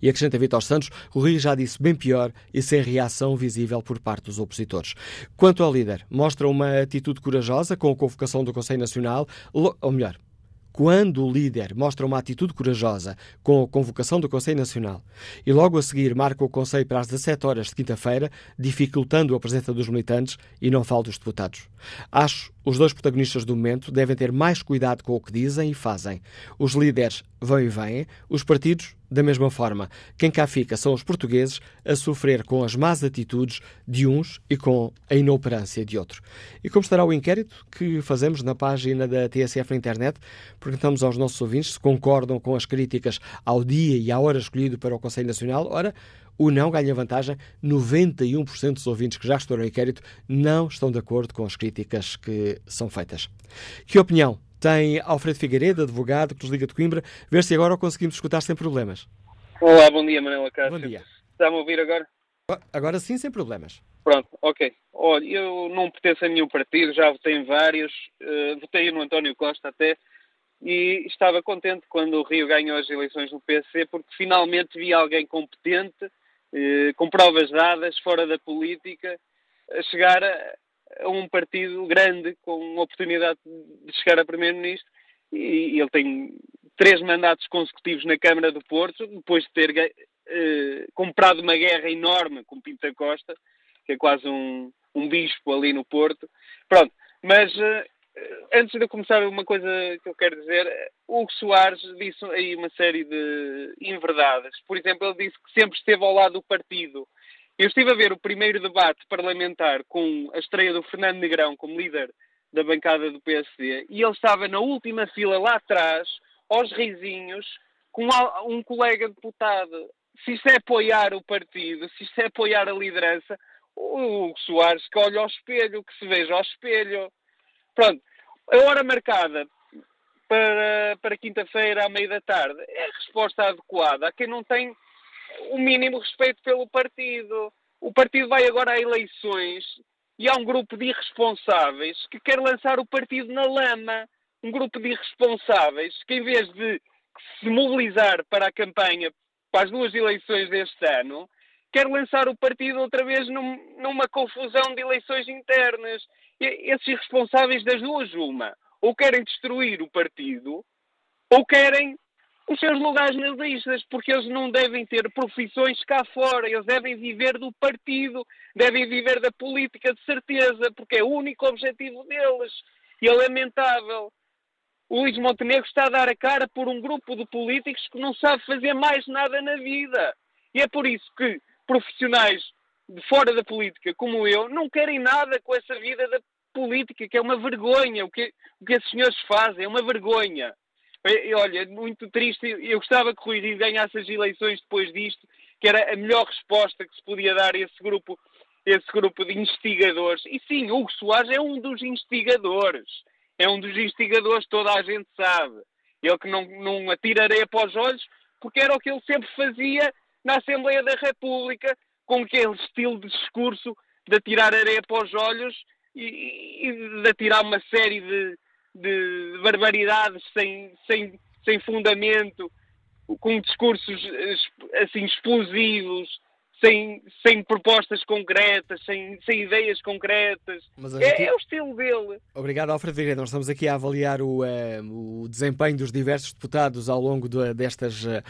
E acrescenta Vitor Santos, o Rio já disse bem pior e sem reação visível por parte dos opositores. Quanto ao líder, mostra uma atitude corajosa com a convocação do Conselho Nacional, ou melhor, quando o líder mostra uma atitude corajosa com a convocação do Conselho Nacional e logo a seguir marca o Conselho para as 17 horas de quinta-feira, dificultando a presença dos militantes e não falo dos deputados. Acho os dois protagonistas do momento devem ter mais cuidado com o que dizem e fazem. Os líderes vão e vêm, os partidos da mesma forma. Quem cá fica são os portugueses a sofrer com as más atitudes de uns e com a inoperância de outros. E como estará o inquérito que fazemos na página da TSF na internet? Perguntamos aos nossos ouvintes se concordam com as críticas ao dia e à hora escolhido para o Conselho Nacional. Ora, o não ganha vantagem. 91% dos ouvintes que já estudaram o inquérito não estão de acordo com as críticas que são feitas. Que opinião tem Alfredo Figueiredo, advogado, que nos liga de Coimbra? Ver se agora o conseguimos escutar sem problemas. Olá, bom dia, Manela Cássio. Bom dia. Está-me a ouvir agora? Agora sim, sem problemas. Pronto, ok. Olha, eu não pertenço a nenhum partido, já votei em vários, uh, votei no António Costa até, e estava contente quando o Rio ganhou as eleições no PC, porque finalmente vi alguém competente eh, com provas dadas, fora da política, a chegar a, a um partido grande com oportunidade de chegar a Primeiro-Ministro. E, ele tem três mandatos consecutivos na Câmara do Porto, depois de ter eh, comprado uma guerra enorme com Pinta Costa, que é quase um, um bispo ali no Porto. Pronto, mas eh, antes de eu começar, uma coisa que eu quero dizer: Hugo Soares disse aí uma série de inverdades. Por exemplo, ele disse que sempre esteve ao lado do partido. Eu estive a ver o primeiro debate parlamentar com a estreia do Fernando Negrão como líder da bancada do PSD e ele estava na última fila lá atrás, aos risinhos, com um colega deputado. Se isto é apoiar o partido, se isto é apoiar a liderança, o Hugo Soares que olha ao espelho, que se veja ao espelho. Pronto, a hora marcada para, para quinta-feira à meia da tarde é a resposta adequada a quem não tem o mínimo respeito pelo partido. O partido vai agora a eleições e há um grupo de irresponsáveis que quer lançar o partido na lama. Um grupo de irresponsáveis que, em vez de se mobilizar para a campanha para as duas eleições deste ano, quer lançar o partido outra vez num, numa confusão de eleições internas esses irresponsáveis das duas, uma, ou querem destruir o partido, ou querem os seus lugares nas listas, porque eles não devem ter profissões cá fora, eles devem viver do partido, devem viver da política de certeza, porque é o único objetivo deles. E é lamentável. O Luís Montenegro está a dar a cara por um grupo de políticos que não sabe fazer mais nada na vida. E é por isso que profissionais de fora da política, como eu, não querem nada com essa vida da política, que é uma vergonha. O que, o que esses senhores fazem é uma vergonha. Olha, muito triste. Eu gostava que Rui Rio ganhasse as eleições depois disto, que era a melhor resposta que se podia dar a esse grupo, esse grupo de investigadores. E sim, Hugo Soares é um dos investigadores. É um dos investigadores, toda a gente sabe. Ele que não, não atira areia para os olhos, porque era o que ele sempre fazia na Assembleia da República, com aquele estilo de discurso de atirar areia para os olhos e, e de atirar uma série de, de barbaridades sem, sem, sem fundamento com discursos assim explosivos, sem, sem propostas concretas, sem, sem ideias concretas. É, é, o estilo dele. Obrigado, Alfredo Figueiredo. Nós estamos aqui a avaliar o, uh, o desempenho dos diversos deputados ao longo de, destas uh,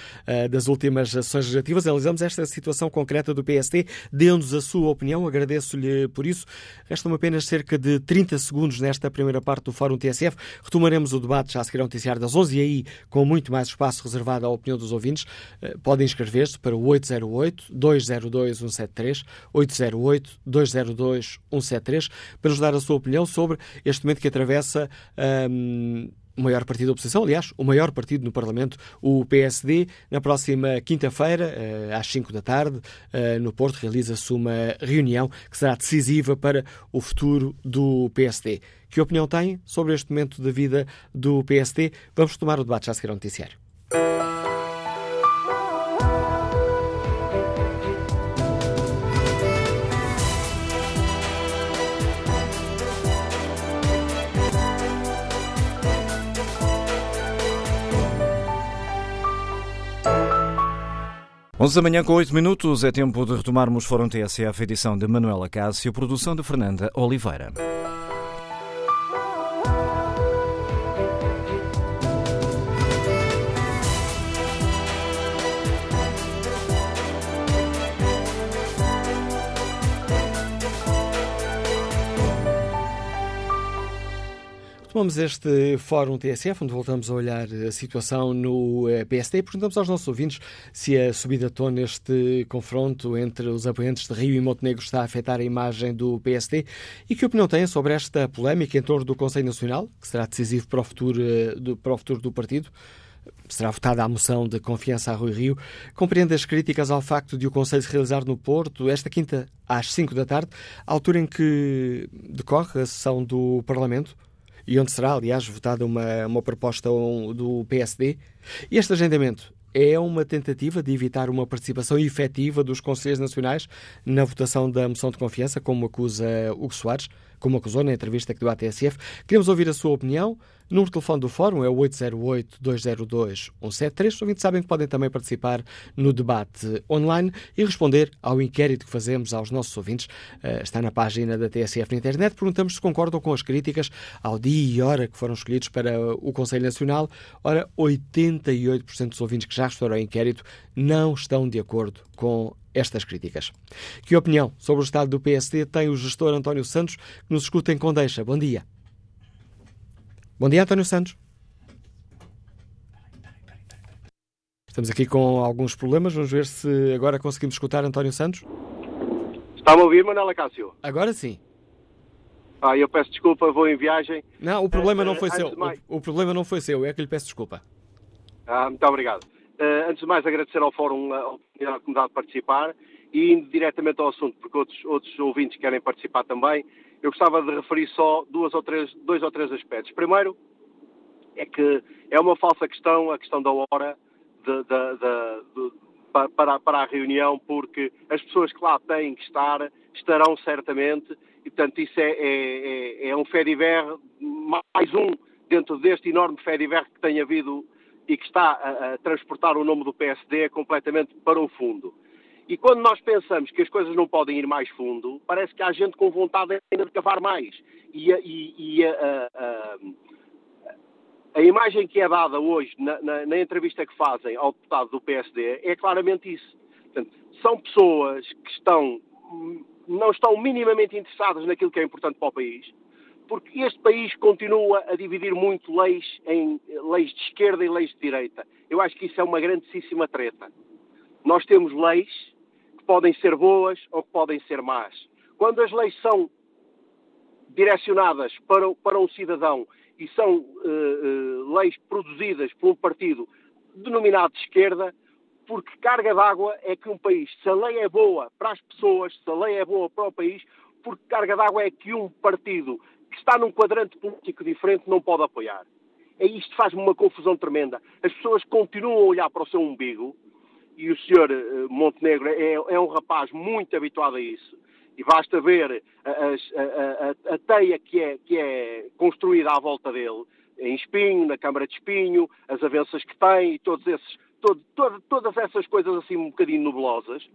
das últimas sessões legislativas. Analisamos esta situação concreta do PSD. Dê-nos a sua opinião. Agradeço-lhe por isso. Restam apenas cerca de 30 segundos nesta primeira parte do Fórum TSF. Retomaremos o debate já a seguir ao noticiário das 11 e aí com muito mais espaço reservado à opinião dos ouvintes. Uh, podem inscrever-se para o 808 20 802 173, 808 202 173, para nos dar a sua opinião sobre este momento que atravessa. Um, o maior partido da oposição, aliás, o maior partido no Parlamento, o PSD. Na próxima quinta-feira, eh, às 5 da tarde, eh, no Porto, realiza-se uma reunião que será decisiva para o futuro do PSD. Que opinião tem sobre este momento da vida do PSD? Vamos tomar o debate já a seguir ao noticiário. Onze da manhã com oito minutos, é tempo de retomarmos Fórum TSF, edição de Manuela Cássio, produção de Fernanda Oliveira. Tomamos este Fórum TSF, onde voltamos a olhar a situação no eh, PSD e perguntamos aos nossos ouvintes se a subida de tom neste confronto entre os apoiantes de Rio e Montenegro está a afetar a imagem do PSD e que opinião têm sobre esta polémica em torno do Conselho Nacional, que será decisivo para o futuro eh, do, para o futuro do partido será votada a moção de confiança a Rui Rio. Compreende as críticas ao facto de o Conselho se realizar no Porto, esta quinta, às 5 da tarde, altura em que decorre a sessão do Parlamento? E onde será, aliás, votada uma, uma proposta do PSD. Este agendamento é uma tentativa de evitar uma participação efetiva dos Conselheiros Nacionais na votação da moção de confiança, como acusa Hugo Soares como acusou na entrevista que deu à TSF. Queremos ouvir a sua opinião. O número de telefone do Fórum é o 808-202-173. Os ouvintes sabem que podem também participar no debate online e responder ao inquérito que fazemos aos nossos ouvintes. Uh, está na página da TSF na internet. Perguntamos se concordam com as críticas ao dia e hora que foram escolhidos para o Conselho Nacional. Ora, 88% dos ouvintes que já responderam ao inquérito não estão de acordo com estas críticas. Que opinião sobre o estado do PSD tem o gestor António Santos, que nos escuta em Condeixa? Bom dia. Bom dia, António Santos. Estamos aqui com alguns problemas. Vamos ver se agora conseguimos escutar António Santos. Está-me a ouvir, Manela Cássio? Agora sim. Ah, eu peço desculpa, vou em viagem. Não, o problema não foi uh, seu. O, o, problema não foi seu, é que lhe peço desculpa. Ah, muito obrigado. Uh, antes de mais, agradecer ao Fórum a oportunidade que me dá de participar e indo diretamente ao assunto, porque outros, outros ouvintes querem participar também, eu gostava de referir só duas ou três, dois ou três aspectos. Primeiro, é que é uma falsa questão a questão da hora de, de, de, para, para a reunião, porque as pessoas que lá têm que estar estarão certamente, e portanto isso é, é, é, é um fediver, mais um dentro deste enorme fediver que tem havido e que está a, a transportar o nome do PSD completamente para o fundo. E quando nós pensamos que as coisas não podem ir mais fundo, parece que há gente com vontade ainda de cavar mais. E, a, e, e a, a, a, imagem que é dada hoje na, na, na, entrevista que fazem ao deputado do PSD é claramente isso. Portanto, são pessoas que estão, não estão minimamente interessadas naquilo que é importante para o país, porque este país continua a dividir muito leis em leis de esquerda e leis de direita. Eu acho que isso é uma grandíssima treta. Nós temos leis que podem ser boas ou que podem ser más. Quando as leis são direcionadas para, para um cidadão e são uh, uh, leis produzidas por um partido denominado de esquerda, porque carga d'água é que um país, se a lei é boa para as pessoas, se a lei é boa para o país, porque carga d'água é que um partido que está num quadrante político diferente não pode apoiar. É isto faz-me uma confusão tremenda. As pessoas continuam a olhar para o seu umbigo e o senhor eh, Montenegro é, é um rapaz muito habituado a isso. E basta ver a, a, a, a, teia que é, que é construída à volta dele, em Espinho, na Câmara de Espinho, as avanças que tem e todos esses todo, todo, todas essas coisas assim um bocadinho nublosas,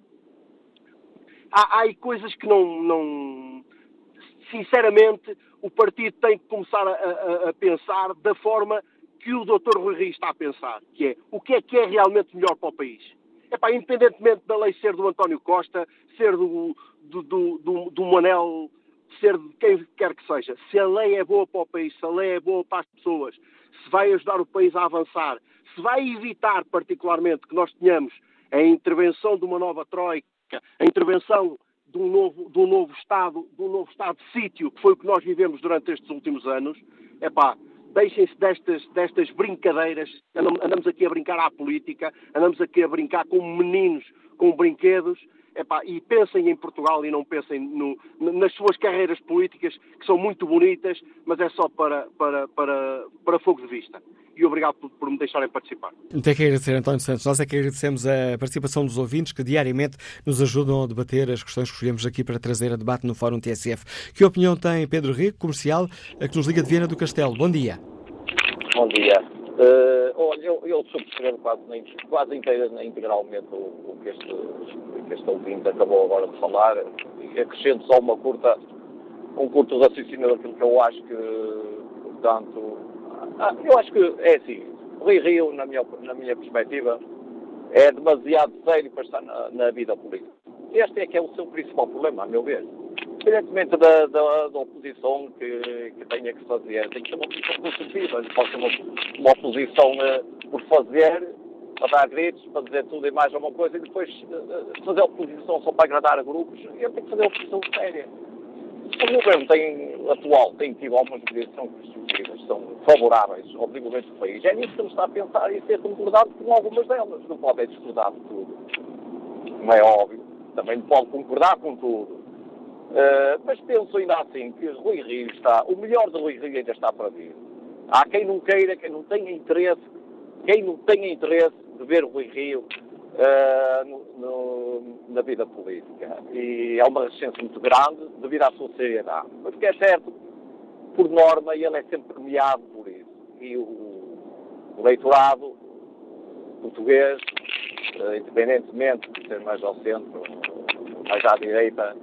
há, há aí coisas que não, não. Sinceramente, o partido tem que começar a, a, a pensar da forma que o Dr. Rui Rio está a pensar, que é o que é que é realmente melhor para o país. Independentemente da lei ser do António Costa, ser do, do, do, do, do Manel, ser de quem quer que seja, se a lei é boa para o país, se a lei é boa para as pessoas, se vai ajudar o país a avançar, se vai evitar particularmente que nós tenhamos a intervenção de uma nova troika, a intervenção de um novo, de um novo Estado, de um novo Estado de sítio, que foi o que nós vivemos durante estes últimos anos, é pá, deixem-se destas, destas brincadeiras, andamos aqui a brincar à política, andamos aqui a brincar como meninos com brinquedos, epá, e pensem em Portugal e não pensem no, nas suas carreiras políticas, que são muito bonitas, mas é só para, para, para, para fogo de vista e obrigado por, por, me deixarem participar. Tem que agradecer, António Santos. Nós é que agradecemos a participação dos ouvintes que diariamente nos ajudam a debater as questões que escolhemos aqui para trazer a debate no Fórum TSF. Que opinião tem Pedro Rico, comercial, que nos liga de Viena do Castelo? Bom dia. Bom dia. Uh, olha, eu, eu subscrevo quase, quase integralmente o, o, que este, que este ouvinte acabou agora de falar. Acrescento só uma curta, um curto raciocínio daquilo que eu acho que, portanto, ah, eu acho que é assim, Rui Rio, na minha, na minha perspectiva, é demasiado sério para estar na, na, vida política. Este é que é o seu principal problema, a meu ver. Independentemente da, da, da oposição que, que, tenha que fazer, tem que ser uma oposição construtiva, não pode ser uma, uma oposição uh, por fazer, para dar gritos, para dizer tudo e mais alguma coisa, e depois uh, fazer oposição só para agradar a grupos. Ele tem que fazer oposição séria. O governo tem, atual tem tido algumas medidas que são construtivas, são favoráveis ao desenvolvimento do país. É nisso que ele está a pensar e ser concordado com algumas delas. Não pode é discordar de tudo. Não é óbvio. Também não pode concordar com tudo. Uh, mas penso ainda assim que Rui Rio está, o melhor de Rui Rio ainda está para vir. Há quem não queira, quem não tenha interesse, quem não tenha interesse de ver Rui Rio uh, no, no, na vida política. E é uma resistência muito grande devido à sua seriedade. Mas o que é certo, por norma, ele é sempre premiado por isso. E o, o português, uh, independentemente de ser mais ao centro, mais à direita,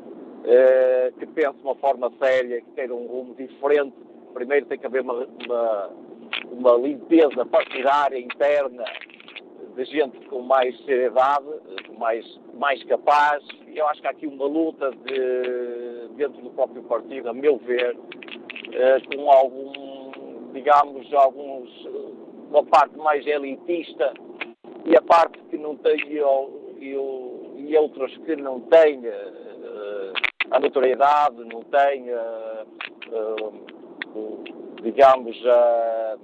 uh, que pense de uma forma séria, que queira um rumo diferente, primeiro tem que haver uma, uma, uma limpeza partidária interna de gente com mais seriedade, mais, mais capaz. Eu acho que há aqui uma luta de, dentro do próprio partido, a meu ver, eh, com algum, digamos, alguns, uma parte mais elitista e a parte que não tem, e, e outras que não têm eh, a notoriedade, não têm, eh, digamos, a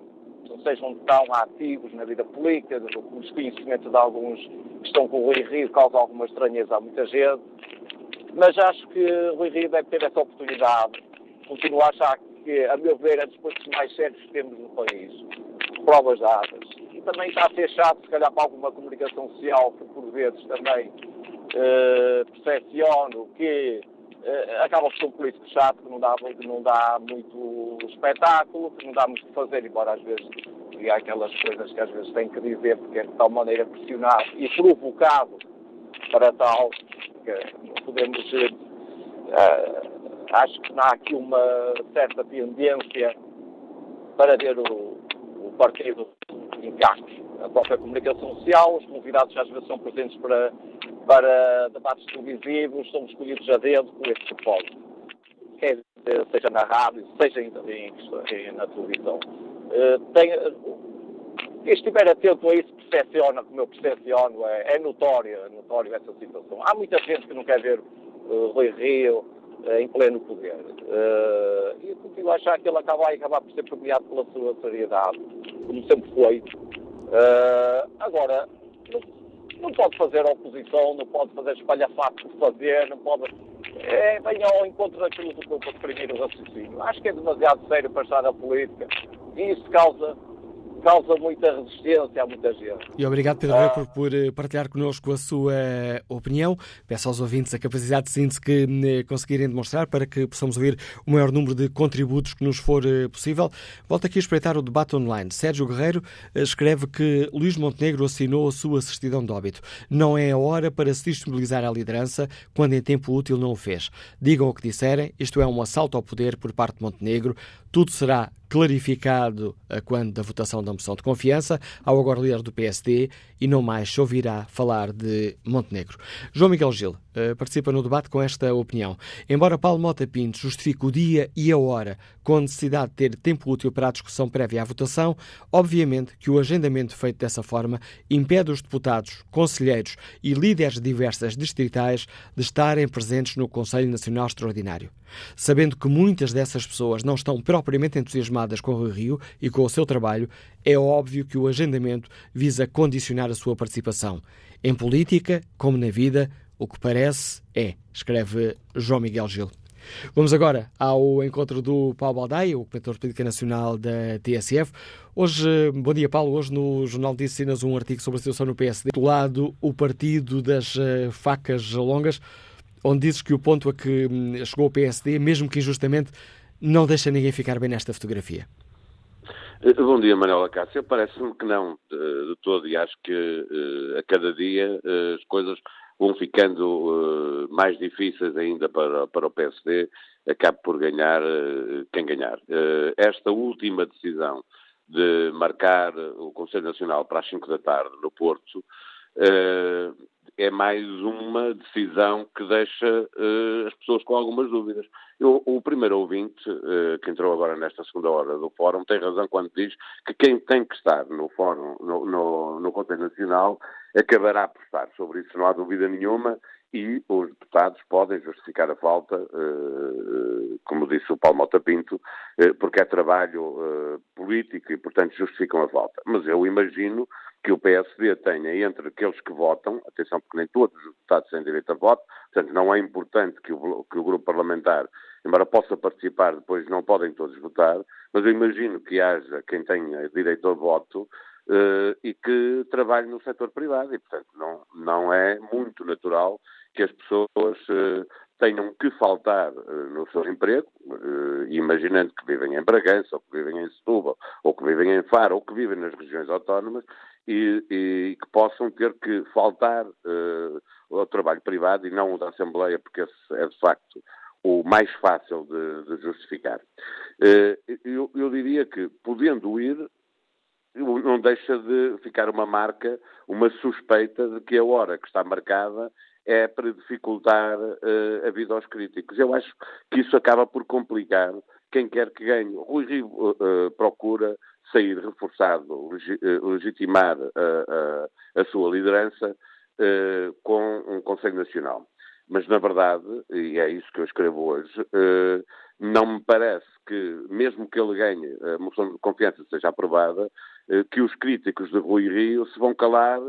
não sejam tão ativos na vida política, o desconhecimento de alguns que estão com o Rui Rio causa alguma estranheza a muita gente, mas acho que o Rui Rio deve ter essa oportunidade. Continuo a achar que, a meu ver, é dos pontos mais sérios que temos no país. Provas dadas. E também está a ser chato, se calhar, para alguma comunicação social que, por vezes, também eh, percepciono que uh, acaba por ser um político chato, que não, dá, que não dá muito espetáculo, que não dá muito que fazer, embora às vezes há aquelas coisas que às vezes tem que dizer porque é de tal maneira pressionado e provocado para tal que podemos uh, acho que há aqui uma certa tendência para ver o, o partido em cacos. A própria comunicação social, os convidados às vezes são presentes para para debates televisivos, somos escolhidos a dedo com este propósito. Quer dizer, seja na rádio, seja em, em, na televisão. Uh, tem, quem estiver atento a isso percepciona, como eu percepciono, é, é notório, é notório essa situação. Há muita gente que não quer ver uh, Rui Rio uh, em pleno poder. Uh, e eu continuo a achar que ele acaba, vai por ser premiado pela sua seriedade, como sempre foi. Uh, agora, não pode fazer oposição, não pode fazer espalhafato por fazer, não pode. É, vem ao encontro daquilo do que eu primeiro raciocínio. Acho que é demasiado sério para estar na política e isso causa causa muita resistência a muita gente. E obrigado, Pedro ah. por, por eh, partilhar connosco a sua opinião. Peço aos ouvintes a capacidade de síntese que eh, conseguirem demonstrar para que possamos ouvir o maior número de contributos que nos for eh, possível. Volto aqui a espreitar o debate online. Sérgio Guerreiro escreve que Luís Montenegro assinou a sua certidão de óbito. Não é a hora para se disponibilizar à liderança quando em tempo útil não o fez. Digam o que disserem, isto é um assalto ao poder por parte de Montenegro. Tudo será clarificado a quando da votação da moção de confiança ao agora líder do PSD e não mais se ouvirá falar de Montenegro. João Miguel Gil participa no debate com esta opinião. Embora Paulo Mota Pinto justifique o dia e a hora com necessidade de ter tempo útil para a discussão prévia à votação, obviamente que o agendamento feito dessa forma impede os deputados, conselheiros e líderes de diversas distritais de estarem presentes no Conselho Nacional Extraordinário. Sabendo que muitas dessas pessoas não estão propriamente entusiasmadas com o Rio e com o seu trabalho, é óbvio que o agendamento visa condicionar a sua participação. Em política, como na vida, o que parece é, escreve João Miguel Gil. Vamos agora ao encontro do Paulo Baldaia, o comentador de política nacional da TSF. Hoje, bom dia Paulo, hoje no Jornal de Ensinas um artigo sobre a situação no PSD, do lado o partido das eh, facas longas, onde dizes que o ponto a que hum, chegou o PSD, mesmo que injustamente, não deixa ninguém ficar bem nesta fotografia. Eh, bom dia, Manuela Cássio. Parece-me que não, de todo, e acho que a cada dia as coisas vão ficando uh, mais difíceis ainda para, para o PSD, acabe por ganhar uh, quem ganhar. Uh, esta última decisão de marcar o Conselho Nacional para as 5 da tarde no Porto é mais uma decisão que deixa as pessoas com algumas dúvidas. Eu, o primeiro ouvinte, uh, que entrou agora nesta segunda hora do Fórum, tem razão quando diz que quem tem que estar no Fórum, no, no, no Conselho Nacional, acabará por estar. Sobre isso não há dúvida nenhuma e os deputados podem justificar a falta, uh, como disse o Paulo Mota Pinto, porque é trabalho político e, portanto, justificam a falta. Mas eu imagino que o PSD tenha entre aqueles que votam, atenção porque nem todos os deputados têm direito a voto, portanto não é importante que o, que o grupo parlamentar, embora possa participar, depois não podem todos votar, mas eu imagino que haja quem tenha direito a voto uh, e que trabalhe no setor privado e, portanto, não, não é muito natural que as pessoas uh, tenham que faltar uh, no seu emprego, uh, imaginando que vivem em Bragança, ou que vivem em Setúbal, ou que vivem em Faro, ou que vivem nas regiões autónomas, e, e que possam ter que faltar ao trabalho privado e não o da Assembleia, porque esse é de facto o mais fácil de, de justificar. Eu, eu diria que, podendo ir, não deixa de ficar uma marca, uma suspeita de que a hora que está marcada é para dificultar uh, a vida aos críticos. Eu acho que isso acaba por complicar quem quer que ganhe. Rui Rio uh, procura sair reforçado, legi legitimar a, sua liderança com um Conselho Nacional. Mas, na verdade, e é isso que eu escrevo hoje, não me parece que, mesmo que ele ganhe, a moção de confiança seja aprovada, que os críticos de Rui Rio se vão calar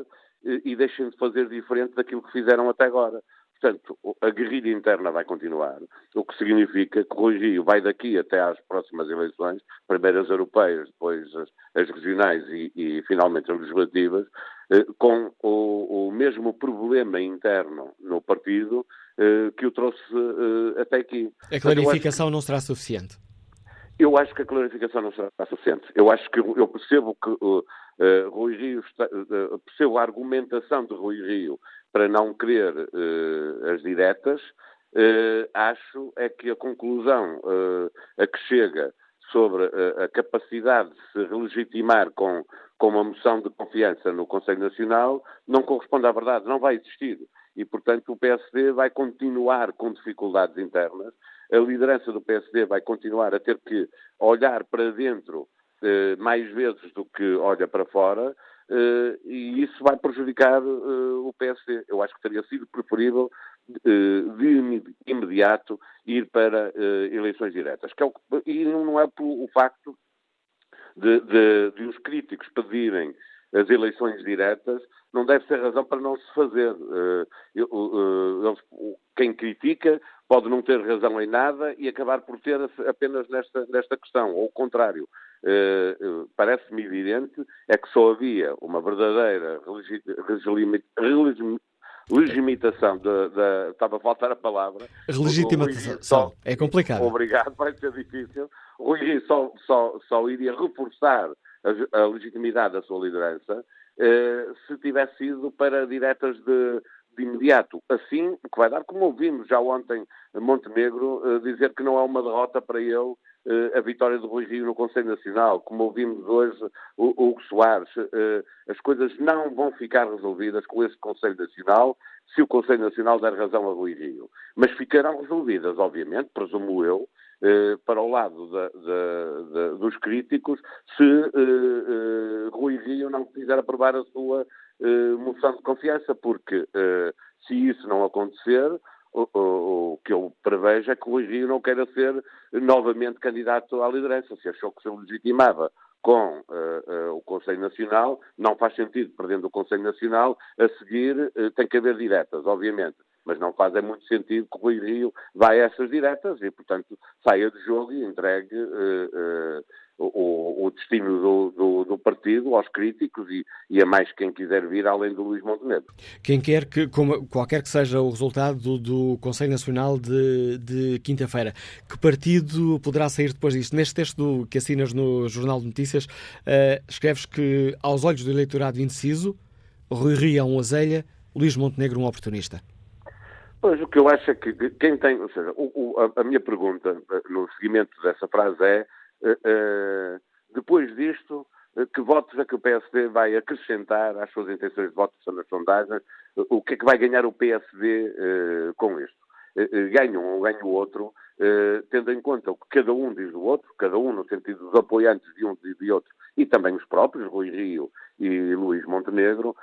e deixem de fazer diferente daquilo que fizeram até agora. Portanto, a guerrilha interna vai continuar, o que significa que o Rio vai daqui até às próximas eleições, primeiro as europeias, depois as, as regionais e, e, finalmente as legislativas, eh, com o, o, mesmo problema interno no partido eh, que o trouxe eh, até aqui. A clarificação que... não será suficiente? Eu acho que a clarificação não será suficiente. Eu acho que eu percebo que uh, uh, Rui Rio está, uh, percebo a argumentação de Rui Rio para não querer as diretas. acho é que a conclusão a que chega sobre a capacidade de se relegitimar com, com uma moção de confiança no Conselho Nacional não corresponde à verdade, não vai existir. E, portanto, o PSD vai continuar com dificuldades internas a liderança do PSD vai continuar a ter que olhar para dentro eh, mais vezes do que olha para fora eh, e isso vai prejudicar eh, o PSD. Eu acho que teria sido preferível eh, de imediato ir para eh, eleições diretas. Que é o, e não é por o facto de, de, de os críticos pedirem as eleições diretas, não deve ser razão para não se fazer. Quem critica pode não ter razão em nada e acabar por ter apenas nesta, nesta questão, ou o contrário. Parece-me evidente é que só havia uma verdadeira legitimação da, da, Estava a faltar a palavra. Legitimação. É complicado. Obrigado, vai ser difícil. Rui só, só, só iria reforçar a, legitimidade da sua liderança eh, se tivesse sido para diretas de, de imediato. Assim, o que vai dar, como ouvimos já ontem Montenegro eh, dizer que não é uma derrota para ele eh, a vitória do Rui Rio no Conselho Nacional, como ouvimos hoje o Hugo Soares, as coisas não vão ficar resolvidas com esse Conselho Nacional se o Conselho Nacional der razão a Rui Rio. Mas ficarão resolvidas, obviamente, presumo eu, eh, para o lado da, da, da, dos críticos, se Rui Rio não quiser aprovar a sua moção de confiança, porque se isso não acontecer, o, o, o, que eu prevejo é que Rui Rio não queira ser novamente candidato à liderança. Se achou que se legitimava com uh, uh, o Conselho Nacional, não faz sentido, perdendo o Conselho Nacional, a seguir uh, tem que haver diretas, obviamente. Mas não faz é muito sentido que o Rui Rio vá a essas diretas e, portanto, saia de jogo e entregue o, o destino do, do, do, partido aos críticos e, e, a mais quem quiser vir além do Luís Montenegro. Quem quer que, como, qualquer que seja o resultado do, do Conselho Nacional de, de quinta-feira, que partido poderá sair depois disto? Neste texto do, que assinas no Jornal de Notícias, uh, escreves que, aos olhos do eleitorado indeciso, Rui Rio é um azelha, Luís Montenegro um oportunista. Pois, o que eu acho é que quem tem, ou seja, o, o, a, minha pergunta eh, no seguimento dessa frase é eh, eh, depois disto, eh, que votos é que o PSD vai acrescentar às suas intenções de voto nas sondagens? O que é que vai ganhar o PSD com isto? Ganha um ou ganha o outro, tendo em conta o que cada um diz do outro, cada um no sentido dos apoiantes de um e de outro, e também os próprios, Rui Rio e Luís Montenegro,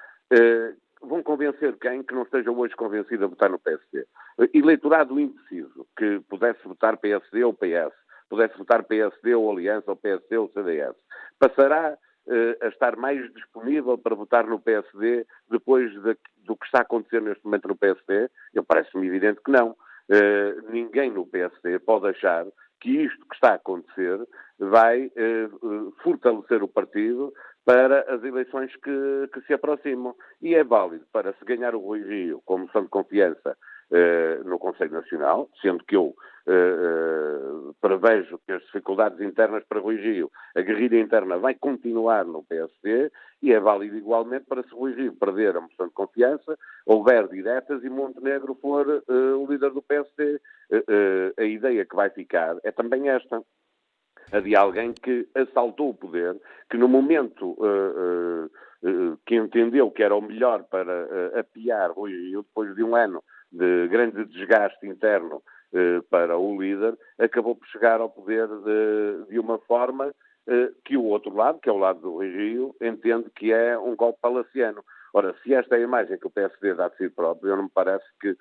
vão convencer quem que não esteja hoje convencido a votar no PSD. Eleitorado indeciso, que pudesse votar PSD ou PS, pudesse votar PSD ou Aliança, ou PSD ou CDS, passará uh, a estar mais disponível para votar no PSD depois de, do que está a acontecer neste momento no PSD? Eu parece-me evidente que não. Uh, ninguém no PSD pode achar que isto que está a acontecer vai uh, fortalecer o partido para as eleições que, que, se aproximam. E é válido para se ganhar o Rui Rio como moção de confiança uh, no Conselho Nacional, sendo que eu uh, prevejo que as dificuldades internas para Rui Rio, a guerrilha interna vai continuar no PSD e é válido igualmente para se Rui Rio perder a moção de confiança, houver diretas e Montenegro for uh, o líder do PSD. a ideia que vai ficar é também esta a de alguém que assaltou o poder, que no momento uh, uh, que entendeu que era o melhor para uh, apiar Rui Rio, depois de um ano de grande desgaste interno para o líder, acabou por chegar ao poder de, de uma forma que o outro lado, que é o lado do Rio, entende que é um golpe palaciano. Ora, se esta é a imagem que o PSD dá de si próprio, eu não me parece que uh,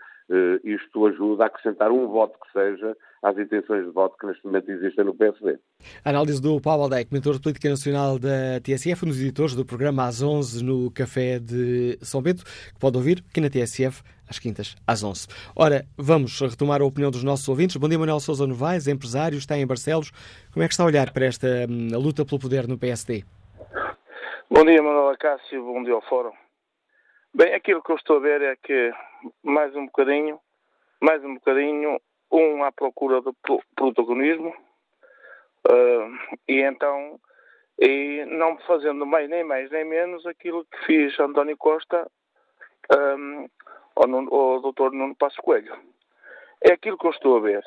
isto ajuda a acrescentar um voto que seja às intenções de voto que neste momento existem no PSD. A análise do Paulo Aldeia, comentador de Política Nacional da TSF, um dos editores do programa às 11 no Café de São Bento, que pode ouvir aqui na TSF às quintas, às 11. Ora, vamos retomar a opinião dos nossos ouvintes. Bom dia, Manuel Sousa Novaes, empresário, está em Barcelos. Como é que está a olhar para esta hum, luta pelo poder no PSD? Bom dia, Manuel Acácio, bom dia ao Fórum. Bem, aquilo que eu estou a ver é que mais um bocadinho, mais um bocadinho, um à procura do protagonismo uh, e então e não fazendo mais nem mais nem menos aquilo que fiz António Costa um, ao, ao Dr. Nuno Passo Coelho. É aquilo que eu estou a ver.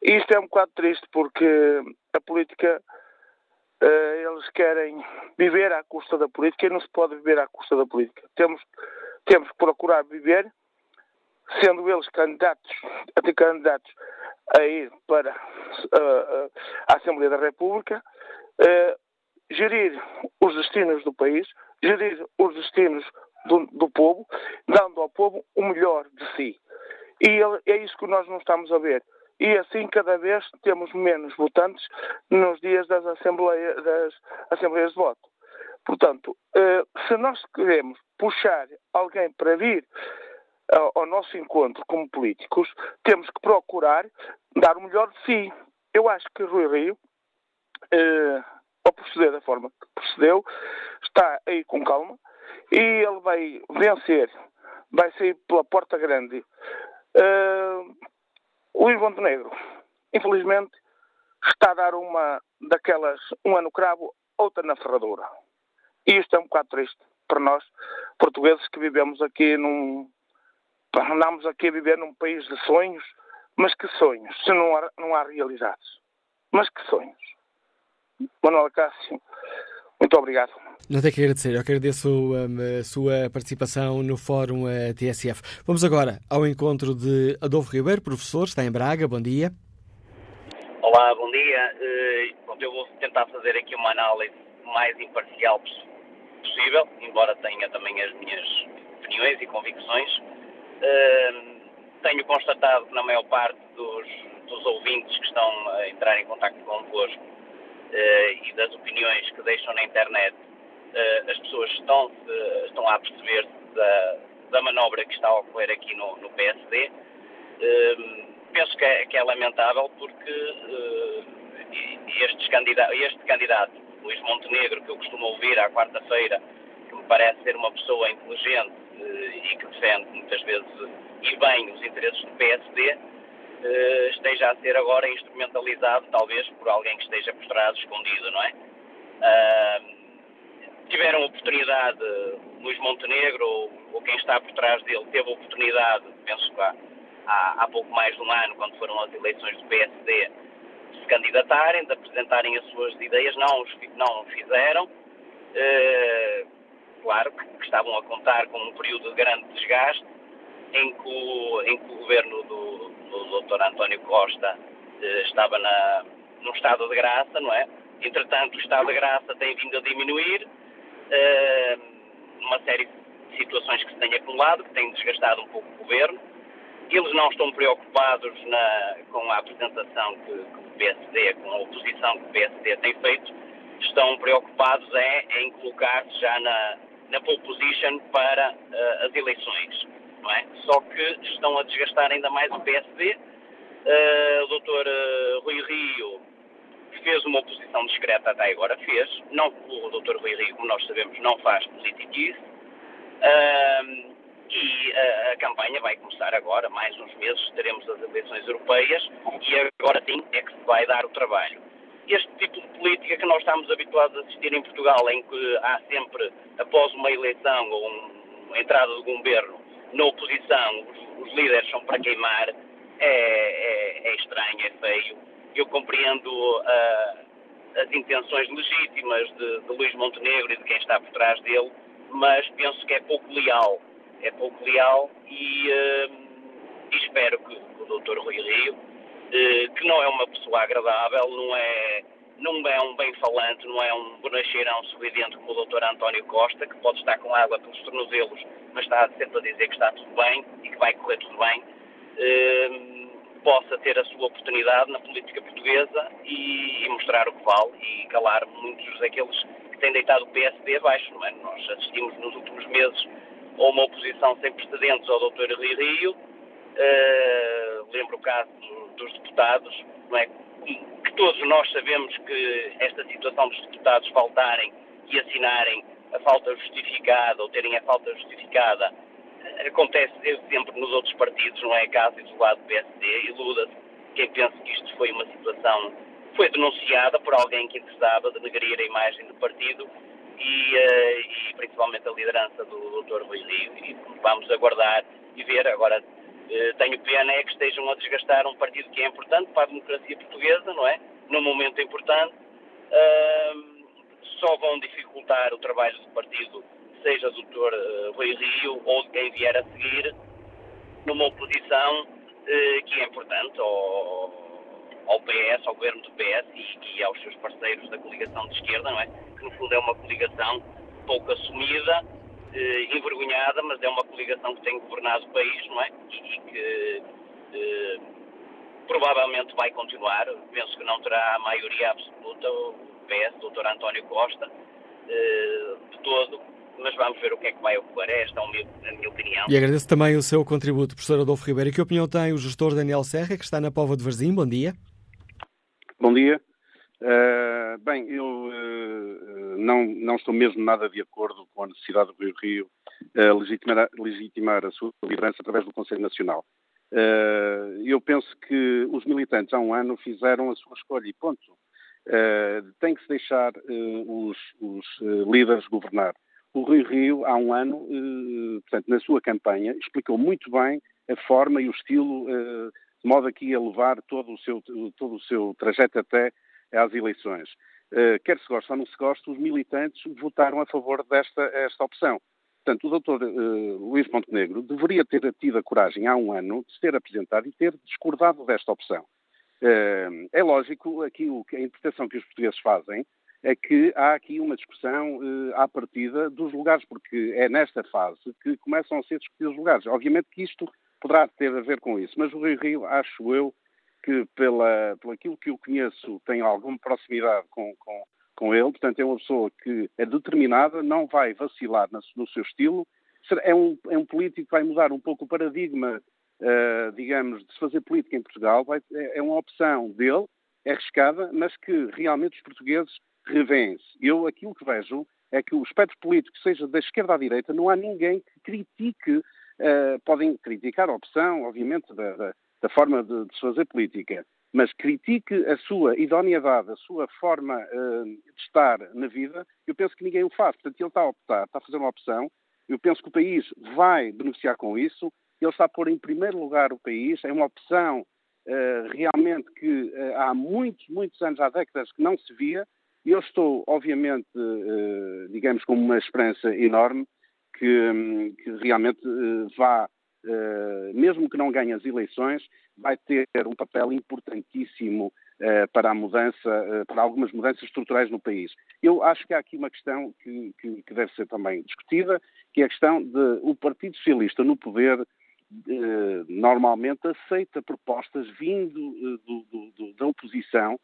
E isto é um bocado triste porque a política eles querem viver à custa da política e não se pode viver à custa da política. Temos, temos que procurar viver, sendo eles candidatos, até candidatos a ir para uh, uh, a Assembleia da República, gerir os destinos do país, gerir os destinos do, do povo, dando ao povo o melhor de si. E é isso que nós não estamos a ver e assim cada vez temos menos votantes nos dias das, assembleia, das assembleias de voto. Portanto, se nós queremos puxar alguém para vir ao nosso encontro como políticos, temos que procurar dar o melhor de si. Eu acho que Rui Rio, eh, ao proceder da forma que procedeu, está aí com calma e ele vai vencer, vai sair pela porta grande. Luís Montenegro, infelizmente, está a dar uma daquelas, uma no cravo, outra na ferradura. E isto é um bocado triste para nós, portugueses que vivemos aqui num, andamos aqui a viver num país de sonhos, mas que sonhos, se não há, não há realizados. Mas que sonhos. Manuel Cássio, muito obrigado. Não tenho que agradecer, eu agradeço a sua participação no Fórum uh, TSF. Vamos agora ao encontro de Adolfo Ribeiro, professor, está em Braga, bom dia. Olá, bom dia. Uh, eu vou tentar fazer aqui uma análise mais imparcial possível, embora tenha também as minhas opiniões e convicções. Uh, tenho constatado que na maior parte dos, dos, ouvintes que estão a entrar em contato convosco uh, e das opiniões que deixam na internet, uh, as pessoas estão, estão a perceber-se da, da, manobra que está a ocorrer aqui no, no PSD. penso que é, que é, lamentável porque estes candidato, este candidato, Luís Montenegro, que eu costumo ouvir à quarta-feira, que me parece ser uma pessoa inteligente, e que defende muitas vezes e bem os interesses do PSD, eh, esteja a ser agora instrumentalizado, talvez por alguém que esteja por trás, escondido, não é? tiveram oportunidade, Luís Montenegro ou, ou, quem está por trás dele, teve oportunidade, penso que há, há, há, pouco mais de um ano, quando foram as eleições do PSD, de se candidatarem, de apresentarem as suas ideias, não, não o fizeram. Uh, claro, que, que, estavam a contar com um período de grande desgaste, em que o, em que o governo do, do Dr. António Costa eh, estava na, num estado de graça, não é? Entretanto, o estado de graça tem vindo a diminuir, eh, uma série de situações que se têm acumulado, que têm desgastado um pouco o governo. Eles não estão preocupados na, com a apresentação que, que o PSD, com a oposição que o PSD tem feito, estão preocupados é em colocar-se já na, na pole position para uh, as eleições. Não é? Só que estão a desgastar ainda mais o PSD. Uh, eh, o doutor uh, Rui Rio fez uma oposição discreta até agora, fez. Não, o doutor Rui Rio, como nós sabemos, não faz politiquice. Uh, e a, a, campanha vai começar agora, mais uns meses, teremos as eleições europeias e agora sim é que se vai dar o trabalho este tipo de política que nós estamos habituados a assistir em Portugal, em que há sempre, após uma eleição ou um, uma entrada do governo na oposição, os, os líderes são para queimar, é, é, é, estranho, é feio. Eu compreendo uh, as intenções legítimas de, de Luís Montenegro e de quem está por trás dele, mas penso que é pouco leal. É pouco leal e, uh, espero que, o Dr. Rui Rio eh, que não é uma pessoa agradável, não é, não é um bem-falante, não é um bonacheirão sorridente como o Dr. António Costa, que pode estar com água pelos tornozelos, mas está sempre a dizer que está tudo bem e que vai correr tudo bem, eh, possa ter a sua oportunidade na política portuguesa e, e, mostrar o que vale e calar muitos daqueles que têm deitado o PSD abaixo. É? Nós assistimos nos últimos meses a uma oposição sem precedentes ao Dr. Rio Rio, Uh, lembro o caso dos deputados, não é? Que todos nós sabemos que esta situação dos deputados faltarem e assinarem a falta justificada ou terem a falta justificada acontece desde sempre nos outros partidos, não é caso isolado do PSD, iluda-se quem pensa que isto foi uma situação, foi denunciada por alguém que interessava denegrir a imagem do partido e, uh, e principalmente a liderança do Dr. Rui Rio e vamos aguardar e ver agora tenho pena é que estejam a desgastar um partido que é importante para a democracia portuguesa, não é? Num momento importante. Uh, só vão dificultar o trabalho do partido, seja do Dr. Eh, Rui Rio ou de quem vier a seguir, numa oposição uh, que é importante ao, ao PS, ao governo do PS e, e aos seus parceiros da coligação de esquerda, não é? Que no fundo é uma coligação pouco assumida eh, envergonhada, mas é uma coligação que tem governado o país, não é? E, e que eh, provavelmente vai continuar. Penso que não terá a maioria absoluta o PS, Dr. António Costa, de todo, mas vamos ver o que é que vai ocorrer. Esta é a minha opinião. E agradeço também o seu contributo, professor Adolfo Ribeiro. Que opinião tem o gestor Daniel Serra, que está na Pova de Varzim? Bom dia. Bom dia. Uh, bem, eu uh, não, não estou mesmo nada de acordo com a necessidade do Rio Rio uh, legitimar, legitimar, a sua liderança através do Conselho Nacional. eu penso que os militantes há um ano fizeram a sua escolha e ponto. tem que se deixar os, os líderes governar. O Rio Rio, há um ano, portanto, na sua campanha, explicou muito bem a forma e o estilo de modo aqui a levar todo o seu, todo o seu trajeto até às eleições. Uh, quer se goste ou não se goste, os militantes votaram a favor desta esta opção. Portanto, o doutor uh, Luís Montenegro deveria ter tido a coragem há um ano de se ter apresentado e ter discordado desta opção. Uh, é lógico, aqui o, a interpretação que os portugueses fazem é que há aqui uma discussão uh, à partida dos lugares, porque é nesta fase que começam a ser discutidos os lugares. Obviamente que isto poderá ter a ver com isso, mas o Rio Rio, acho eu, que, pela, pelo aquilo que eu conheço, tem alguma proximidade com, com, com ele, portanto, é uma pessoa que é determinada, não vai vacilar no, seu estilo, é um, é um político que vai mudar um pouco o paradigma, uh, digamos, de se fazer política em Portugal, vai, é, é uma opção dele, é arriscada, mas que realmente os portugueses revêem-se. Eu, aquilo que vejo é que o espectro político, seja da esquerda à direita, não há ninguém que critique, uh, podem criticar a opção, obviamente, da, da da forma de, de, se fazer política, mas critique a sua idoneidade, a sua forma uh, de estar na vida, eu penso que ninguém o faz. Portanto, ele está a optar, está a fazer uma opção. Eu penso que o país vai beneficiar com isso. Ele está a pôr em primeiro lugar o país. É uma opção uh, realmente que uh, há muitos, muitos anos, há décadas, que não se via. E eu estou, obviamente, digamos, com uma esperança enorme que, um, que realmente vá mesmo que não ganhe as eleições, vai ter um papel importantíssimo uh, para a mudança, uh, para algumas mudanças estruturais no país. Eu acho que há aqui uma questão que, que, que deve ser também discutida, que é a questão de o Partido Socialista no poder normalmente aceita propostas vindo do, do, do, da oposição,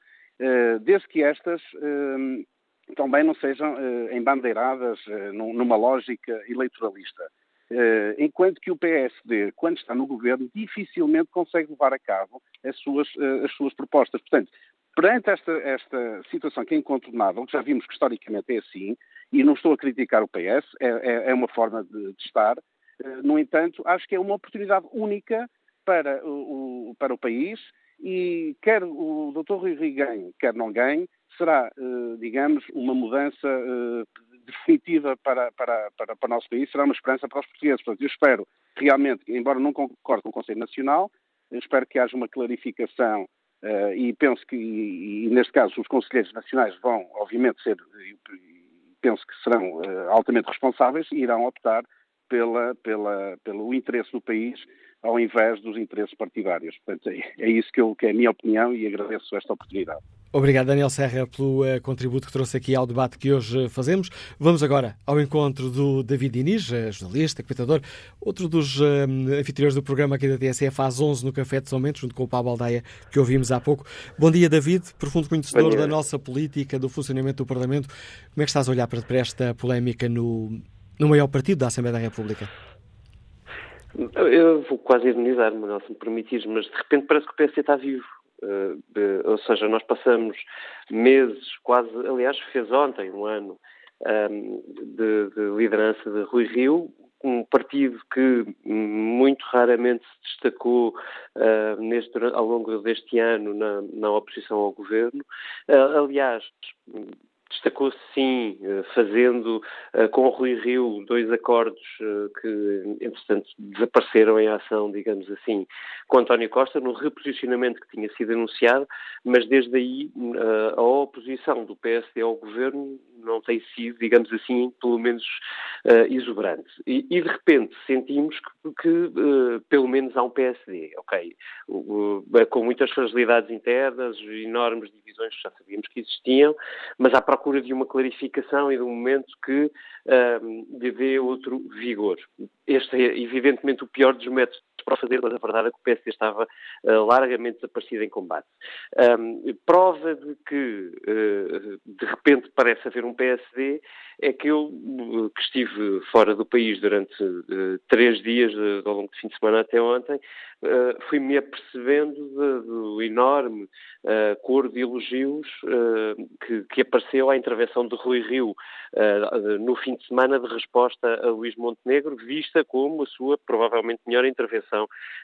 desde que estas também não sejam embandeiradas numa lógica eleitoralista. Uh, enquanto que o PSD, quando está no governo, dificilmente consegue levar a cabo as suas, uh, as suas propostas. Portanto, perante esta, esta situação que é incontornável, que já vimos que historicamente é assim, e não estou a criticar o PS, é, é, é uma forma de, de estar, uh, no entanto, acho que é uma oportunidade única para o, para o país e quer o Dr. Rui Rio ganhe, quer não ganhe, será, digamos, uma mudança definitiva para, para, para, para o nosso país, será uma esperança para os portugueses. Portanto, eu espero realmente, embora não concorde com o Conselho Nacional, espero que haja uma clarificação uh, e penso que, e, e, neste caso, os conselheiros nacionais vão, obviamente, ser, penso que serão uh, altamente responsáveis e irão optar pela, pela, pelo interesse do país ao invés dos interesses partidários. Portanto, é, é isso que, eu, que é a minha opinião e agradeço esta oportunidade. Obrigado, Daniel Serra, pelo uh, contributo que trouxe aqui ao debate que hoje fazemos. Vamos agora ao encontro do David Diniz, uh, jornalista, comentador, outro dos uh, anfitriões do programa aqui da TSF às 11 no Café de São Mendes, junto com o Pablo Aldeia, que ouvimos há pouco. Bom dia, David, profundo conhecedor da nossa política, do funcionamento do Parlamento. Como é que estás a olhar para, para esta polémica no, no maior partido da Assembleia da República? Eu vou quase ironizar, Manuel, se me permitires, mas de repente parece que o PSD está vivo. Ou seja, nós passamos meses, quase, aliás, fez ontem um ano de, de, liderança de Rui Rio, um partido que muito raramente se destacou neste, ao longo deste ano na, na oposição ao governo. Uh, aliás, destacou-se sim, eh, fazendo eh, com o Rui Rio dois acordos eh, que, entretanto, desapareceram em ação, digamos assim, com António Costa, no reposicionamento que tinha sido anunciado, mas desde aí a oposição do PSD ao governo não tem sido, digamos assim, pelo menos exuberante. E, de repente sentimos que, que pelo menos há um PSD, ok, com muitas fragilidades internas, enormes divisões que já sabíamos que existiam, mas à procura de uma clarificação e de um momento que lhe dê outro vigor. Este é, evidentemente, o pior dos métodos para o fazer, mas a verdade é que o PSD estava uh, largamente desaparecido em combate. Um, prova de que, uh, de repente, parece haver um PSD é que eu, que estive fora do país durante três dias, ao longo do fim de semana até ontem, fui-me apercebendo do enorme uh, coro de elogios que, que, apareceu à intervenção de Rui Rio no fim de semana de resposta a Luís Montenegro, vista como a sua provavelmente melhor intervenção,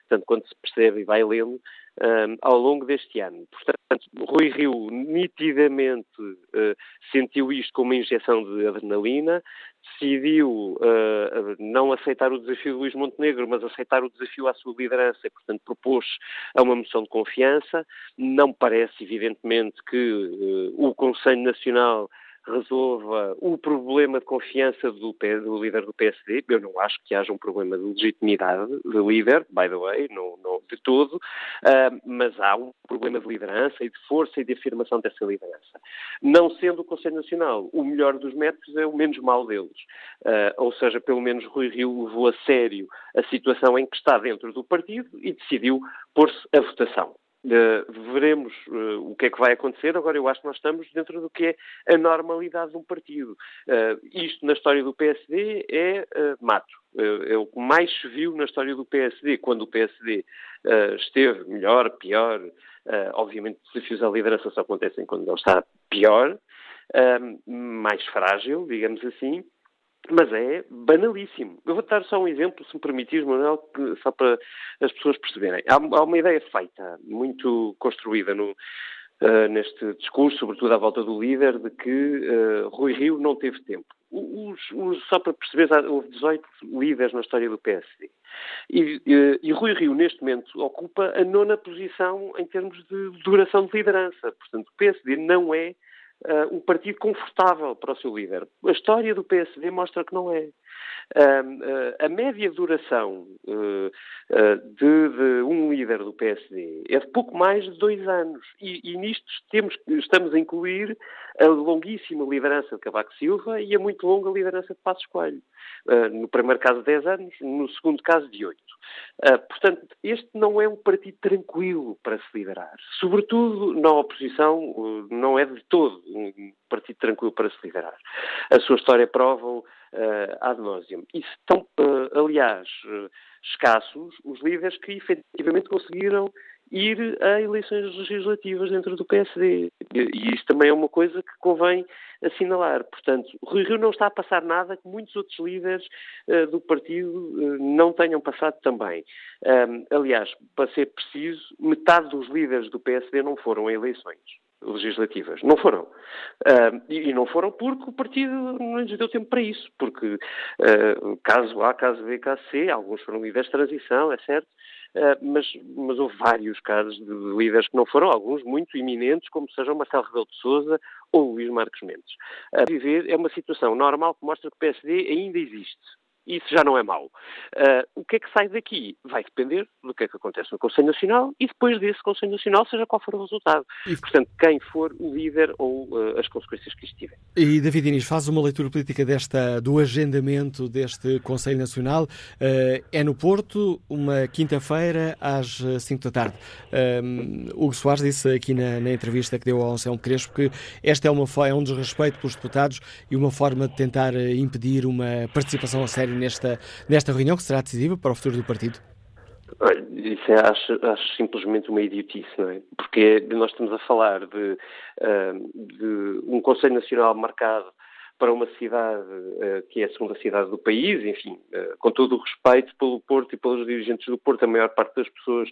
tanto quanto se percebe e vai lendo, um, ao longo deste ano. Portanto, Rui Rio nitidamente uh, sentiu isto como uma injeção de adrenalina, decidiu uh, não aceitar o desafio de Luís Montenegro, mas aceitar o desafio à sua liderança e, portanto, propôs a uma moção de confiança. Não parece, evidentemente, que uh, o Conselho Nacional resolva o problema de confiança do, do, líder do PSD. Eu não acho que haja um problema de legitimidade de líder, by the way, não, de todo, uh, mas há um problema de liderança e de força e de afirmação dessa liderança. Não sendo o Conselho Nacional o melhor dos métodos, é o menos mau deles. Uh, ou seja, pelo menos Rui Rio levou a sério a situação em que está dentro do partido e decidiu pôr-se a votação. Uh, veremos uh, o que é que vai acontecer. Agora, eu acho que nós estamos dentro do que é a normalidade de um partido. Uh, isto, na história do PSD, é mato. é o que mais se viu na história do PSD. Quando o PSD esteve melhor, pior, obviamente, desafios à liderança só acontecem quando ele está pior, mais frágil, digamos assim mas é banalíssimo. Eu vou dar só um exemplo, se me permitires, Manuel, só para as pessoas perceberem. Há, há uma ideia feita, muito construída no, uh, neste discurso, sobretudo à volta do líder, de que uh, Rui Rio não teve tempo. Os, os, só para perceber, houve 18 líderes na história do PSD. E, e, e, Rui Rio, neste momento, ocupa a nona posição em termos de duração de liderança. Portanto, o PSD não é uh, um partido confortável para o seu líder. A história do PSD mostra que não é. Uh, a média duração uh, de, de, um líder do PSD é de pouco mais de dois anos. E, e nisto temos, estamos a incluir a longuíssima liderança de Cavaco Silva e a muito longa liderança de Passos Coelho. no primeiro caso, 10 anos, no segundo caso, de 8. portanto, este não é um partido tranquilo para se liderar. Sobretudo na oposição, não é de todo um partido tranquilo para se liderar. A sua história prova uh, ad nauseam. E estão, uh, aliás, uh, escassos os líderes que efetivamente conseguiram ir a eleições legislativas dentro do PSD. E isso também é uma coisa que convém assinalar. Portanto, Rui Rio não está a passar nada que muitos outros líderes uh, do partido uh, não tenham passado também. Um, aliás, para ser preciso, metade dos líderes do PSD não foram a eleições legislativas. Não foram. Uh, e, não foram porque o partido não lhes deu tempo para isso. Porque uh, caso A, caso B, caso C, alguns foram líderes de transição, é certo, uh, mas, mas houve vários casos de líderes que não foram, alguns muito iminentes, como sejam Marcelo Rebelo de Sousa ou Luís Marques Mendes. A viver é uma situação normal que mostra que o PSD ainda existe isso já não é mau. Uh, o que é que sai daqui? Vai depender do que é que acontece no Conselho Nacional e depois desse Conselho Nacional, seja qual for o resultado. E... Portanto, quem for o líder ou uh, as consequências que estiver. E David Inês, faz uma leitura política desta, do agendamento deste Conselho Nacional. Uh, é no Porto, uma quinta-feira, às 5 da tarde. Hugo Soares disse aqui na, na, entrevista que deu ao Anselmo Crespo que esta é, uma, é um desrespeito pelos deputados e uma forma de tentar impedir uma participação a sério nesta, nesta reunião que será decisiva para o futuro do partido? Isso é, acho, acho, simplesmente uma idiotice, não é? Porque nós estamos a falar de, de um Conselho Nacional marcado para uma cidade uh, que é a segunda cidade do país, enfim, uh, com todo o respeito pelo Porto e pelos dirigentes do Porto, a maior parte das pessoas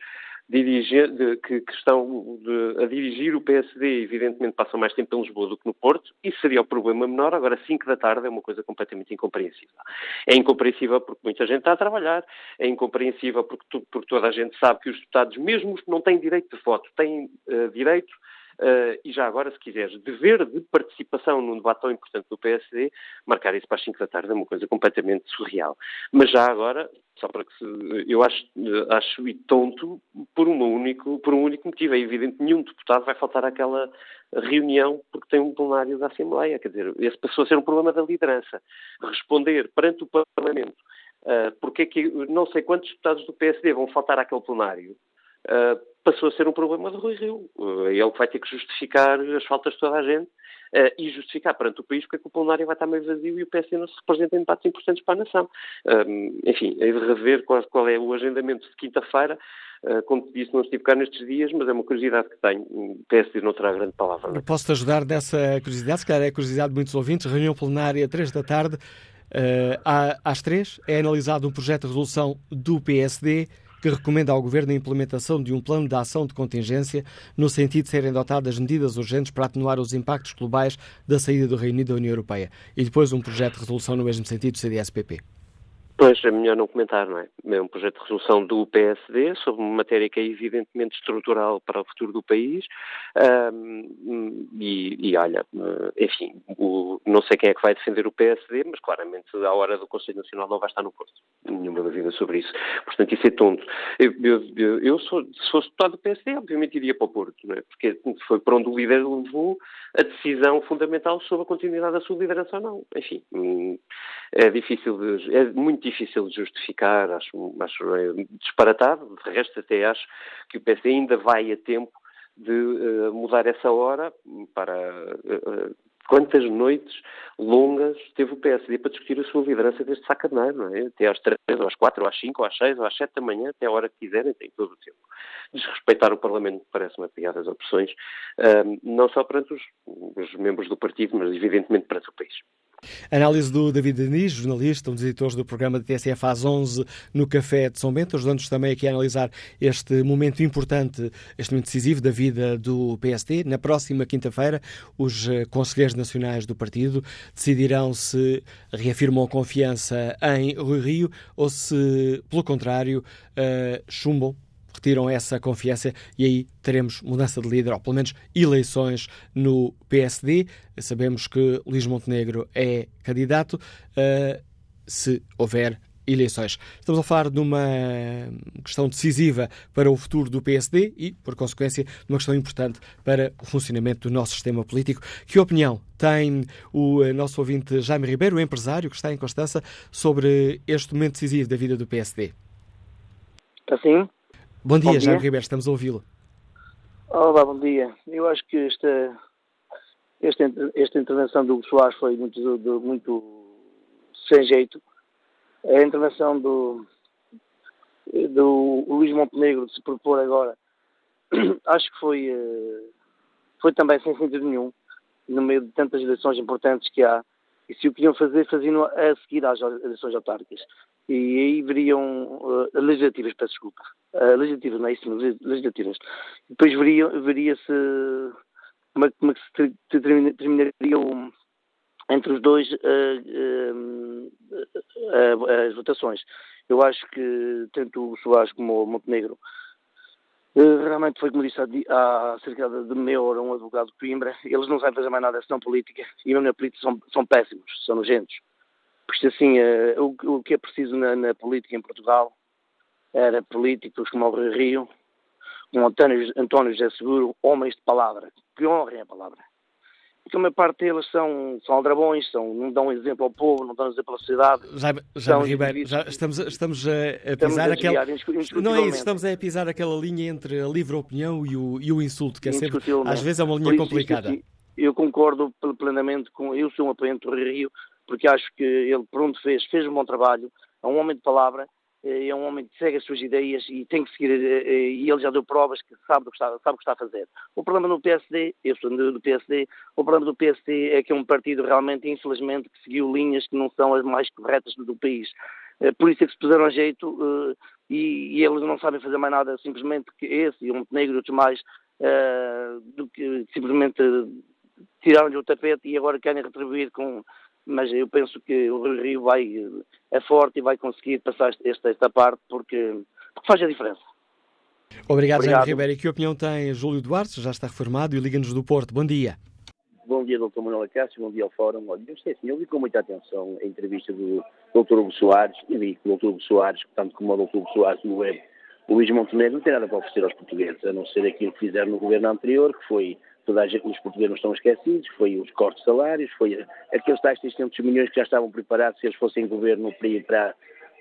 dirigir, de, que, que, estão de, a dirigir o PSD, evidentemente, passam mais tempo em Lisboa do que no Porto, isso seria o problema menor. Agora, 5 da tarde é uma coisa completamente incompreensível. É incompreensível porque muita gente está a trabalhar, é incompreensível porque, porque toda a gente sabe que os deputados, mesmo os que não têm direito de voto, têm uh, direito Uh, e já agora, se quiseres, dever de participação num debate tão importante do PSD, marcar isso para as 5 da tarde é uma coisa completamente surreal. Mas já agora, só para que se, eu acho, acho tonto por, uma único, por um único motivo. É evidente que nenhum deputado vai faltar àquela reunião porque tem um plenário da Assembleia. Quer dizer, esse passou a ser um problema da liderança. Responder perante o Parlamento uh, porque é que não sei quantos deputados do PSD vão faltar àquele plenário, uh, passou a ser um problema de Rui Rio. Uh, ele vai ter que justificar as faltas de toda a gente uh, e justificar perante o país porque é o plenário vai estar meio vazio e o PSD não se representa em debates importantes para a nação. Enfim, é de rever qual, qual, é o agendamento de quinta-feira. Como disse, não estive cá nestes dias, mas é uma curiosidade que tenho. O PSD não terá grande palavra. É? Posso-te ajudar nessa curiosidade? Se calhar é a curiosidade de muitos ouvintes. Reunião plenária, três da tarde. Uh, às três é analisado um projeto de resolução do PSD que recomenda ao Governo a implementação de um plano de ação de contingência no sentido de serem adotadas medidas urgentes para atenuar os impactos globais da saída do Reino Unido da União Europeia. E depois um projeto de resolução no mesmo sentido do CDS-PP. Pois, é melhor não comentar, não é? É um projeto de resolução do PSD sobre uma matéria que é evidentemente estrutural para o futuro do país um, e, e, olha, eh, enfim, o, não sei quem é que vai defender o PSD, mas claramente à hora do Conselho Nacional não vai estar no Porto. Nenhuma dúvida sobre isso. Portanto, isso é tonto. Eu, eu, eu sou, se fosse deputado do PSD, obviamente iria para o Porto, não é? Porque foi para onde o líder levou a decisão fundamental sobre a continuidade da sua liderança ou não. Enfim, hum, é difícil de, é muito difícil de justificar, acho, acho é disparatado, de resto até acho que o PS ainda vai a tempo de uh, mudar essa hora para uh, quantas noites longas teve o PSD para discutir a sua liderança deste sacaneiro, não é? Até às três, às quatro, às cinco, às seis, às sete da manhã, até a hora que quiserem, tem todo o tempo. Desrespeitar o Parlamento parece-me piada das opções, um, não só perante os, os membros do partido, mas evidentemente perante o país. Análise do David Denis, jornalista, um dos editores do programa de TSF às 11 no Café de São Bento, ajudando-nos também aqui a analisar este momento importante, este momento decisivo da vida do PSD. Na próxima quinta-feira, os eh, conselheiros nacionais do partido decidirão se reafirmam a confiança em Rui Rio ou se, pelo contrário, uh, chumbam retiram essa confiança e aí teremos mudança de líder, ou pelo menos eleições no PSD. Sabemos que Luís Montenegro é candidato. Uh, se houver eleições. Estamos a falar de uma questão decisiva para o futuro do PSD e, por consequência, de uma questão importante para o funcionamento do nosso sistema político. Que opinião tem o nosso ouvinte Jaime Ribeiro, o empresário que está em Constança, sobre este momento decisivo da vida do PSD? Assim? Bom dia, bom dia. Jaime Ribeiro, estamos a ouvi-lo. Olá, bom dia. Eu acho que esta, esta, esta intervenção do Soares foi muito, do, muito sem jeito. A intervenção do, do Luís Montenegro de se propor agora, acho que foi, eh, foi também sem sentido nenhum, no meio de tantas eleições importantes que há. E se o queriam fazer, faziam a seguir às eleições autárquicas e aí veriam uh, legislativas, peço desculpa, uh, legislativas, não é isso, legislativas. Depois veria-se veria como, é, como é que se terminaria um, entre os dois uh, as votações. Eu acho que tanto o Soares como o Montenegro realmente foi, como disse há, cerca de meia hora, um advogado de Coimbra, eles não sabem fazer mais nada senão política, e na política são, são péssimos, são nojentos. Porque assim, uh, o, o, que é preciso na, na, política em Portugal era políticos como o Rio, como António, António José Seguro, homens de palavra, que honrem a palavra. Porque a maior parte deles são, são aldrabões, são, não dão exemplo ao povo, não dão exemplo à sociedade. Já, já Ribeiro, já estamos, estamos a, a pisar estamos a aquela. Não é isso, estamos a pisar aquela linha entre a livre opinião e o, e o insulto, que é sempre, às vezes é uma linha complicada. eu concordo plenamente com. Eu sou um apoiante do Rio, porque acho que ele, pronto, fez, fez um bom trabalho, é um homem de palavra, eh, é um homem que segue as suas ideias e tem que seguir, eh, eh, e ele já deu provas que sabe o que está, sabe o que está a fazer. O problema do PSD, eu sou do PSD, o problema do PSD é que é um partido realmente, infelizmente, que seguiu linhas que não são as mais corretas do país. Por isso é que se puseram a jeito e, e eles não sabem fazer mais nada simplesmente que esse e o Montenegro e outros mais, do que simplesmente tiraram-lhe o tapete e agora querem retribuir com mas eu penso que o Rio Rio vai, é forte e vai conseguir passar esta, esta parte porque, porque faz a diferença. Obrigado, Obrigado. Jaime Ribeiro. E que opinião tem Júlio Duarte, já está reformado e Liga-nos do Porto. Bom dia. Bom dia, Dr. Manuel Acácio, bom dia ao Fórum. Olha, eu sei assim, eu vi com muita atenção a entrevista do Dr. Hugo Soares e vi que o Dr. Hugo Soares, tanto como o Dr. Hugo Soares no web, o Luís Montenegro não tem nada para oferecer aos portugueses, a não ser aquilo que fizeram no governo anterior, que foi toda gente, os portugueses não estão esquecidos, foi os cortes de salários, foi aqueles tais 600 milhões que já estavam preparados se eles fossem governo para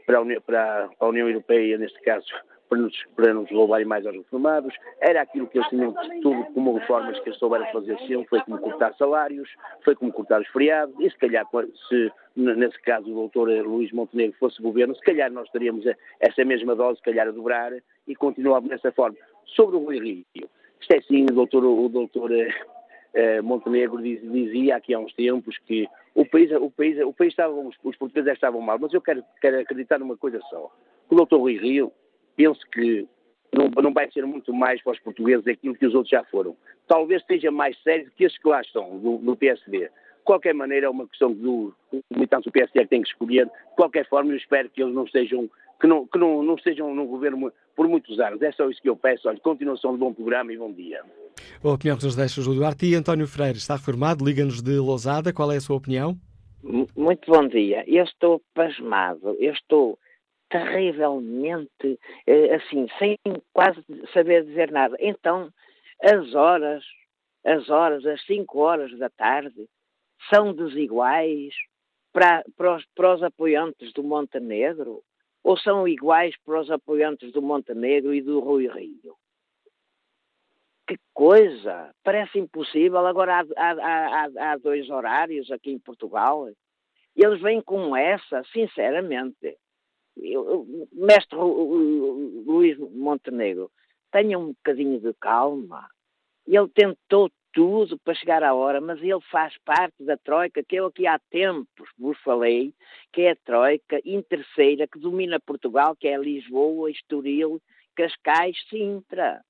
para, a, União, para a União Europeia, neste caso, para nos, para nos roubarem mais aos reformados, era aquilo que eles tinham tudo como reformas que eles souberam fazer foi como cortar salários, foi como cortar os feriados, e se calhar, se nesse caso o doutor Luís Montenegro fosse governo, se calhar nós teríamos essa mesma dose, se calhar a dobrar, e continuávamos dessa forma. Sobre o Rui Rio, isto é sim, o doutor, o doutor eh, Montenegro diz, dizia aqui há uns tempos que o país, o país, o país estava, os, portugueses estavam mal, mas eu quero, quero acreditar numa coisa só. O doutor Rui Rio penso que não, não vai ser muito mais para os portugueses aquilo que os outros já foram. Talvez seja mais sério que estes que lá estão, do, do PSD. De qualquer maneira, é uma questão do militante do PSD que tem que escolher. De qualquer forma, eu espero que eles não estejam, que não, que não, não estejam no governo por muitos anos. É só isso que eu peço. Olha, continuação de bom programa e bom dia. A opinião que nos deixa o Duarte e António Freire está reformado, liga-nos de Lousada. Qual é a sua opinião? Muito bom dia. Eu estou pasmado. Eu estou terrivelmente, eh, assim, sem quase saber dizer nada. Então, as horas, as horas, as cinco horas da tarde, são desiguais para, para, os, para os apoiantes do Montenegro? Ou são iguais para os apoiantes do Montenegro e do Rui Rio? Que coisa! Parece impossível. Agora há, há, há, há dois horários aqui em Portugal. Eles vêm com essa, sinceramente eu, mestre Luís Montenegro, tenha um bocadinho de calma. Ele tentou tudo para chegar à hora, mas ele faz parte da Troika, que eu aqui há tempos vos falei, que é a Troika interceira que domina Portugal, que é Lisboa, Estoril, Cascais, Sintra.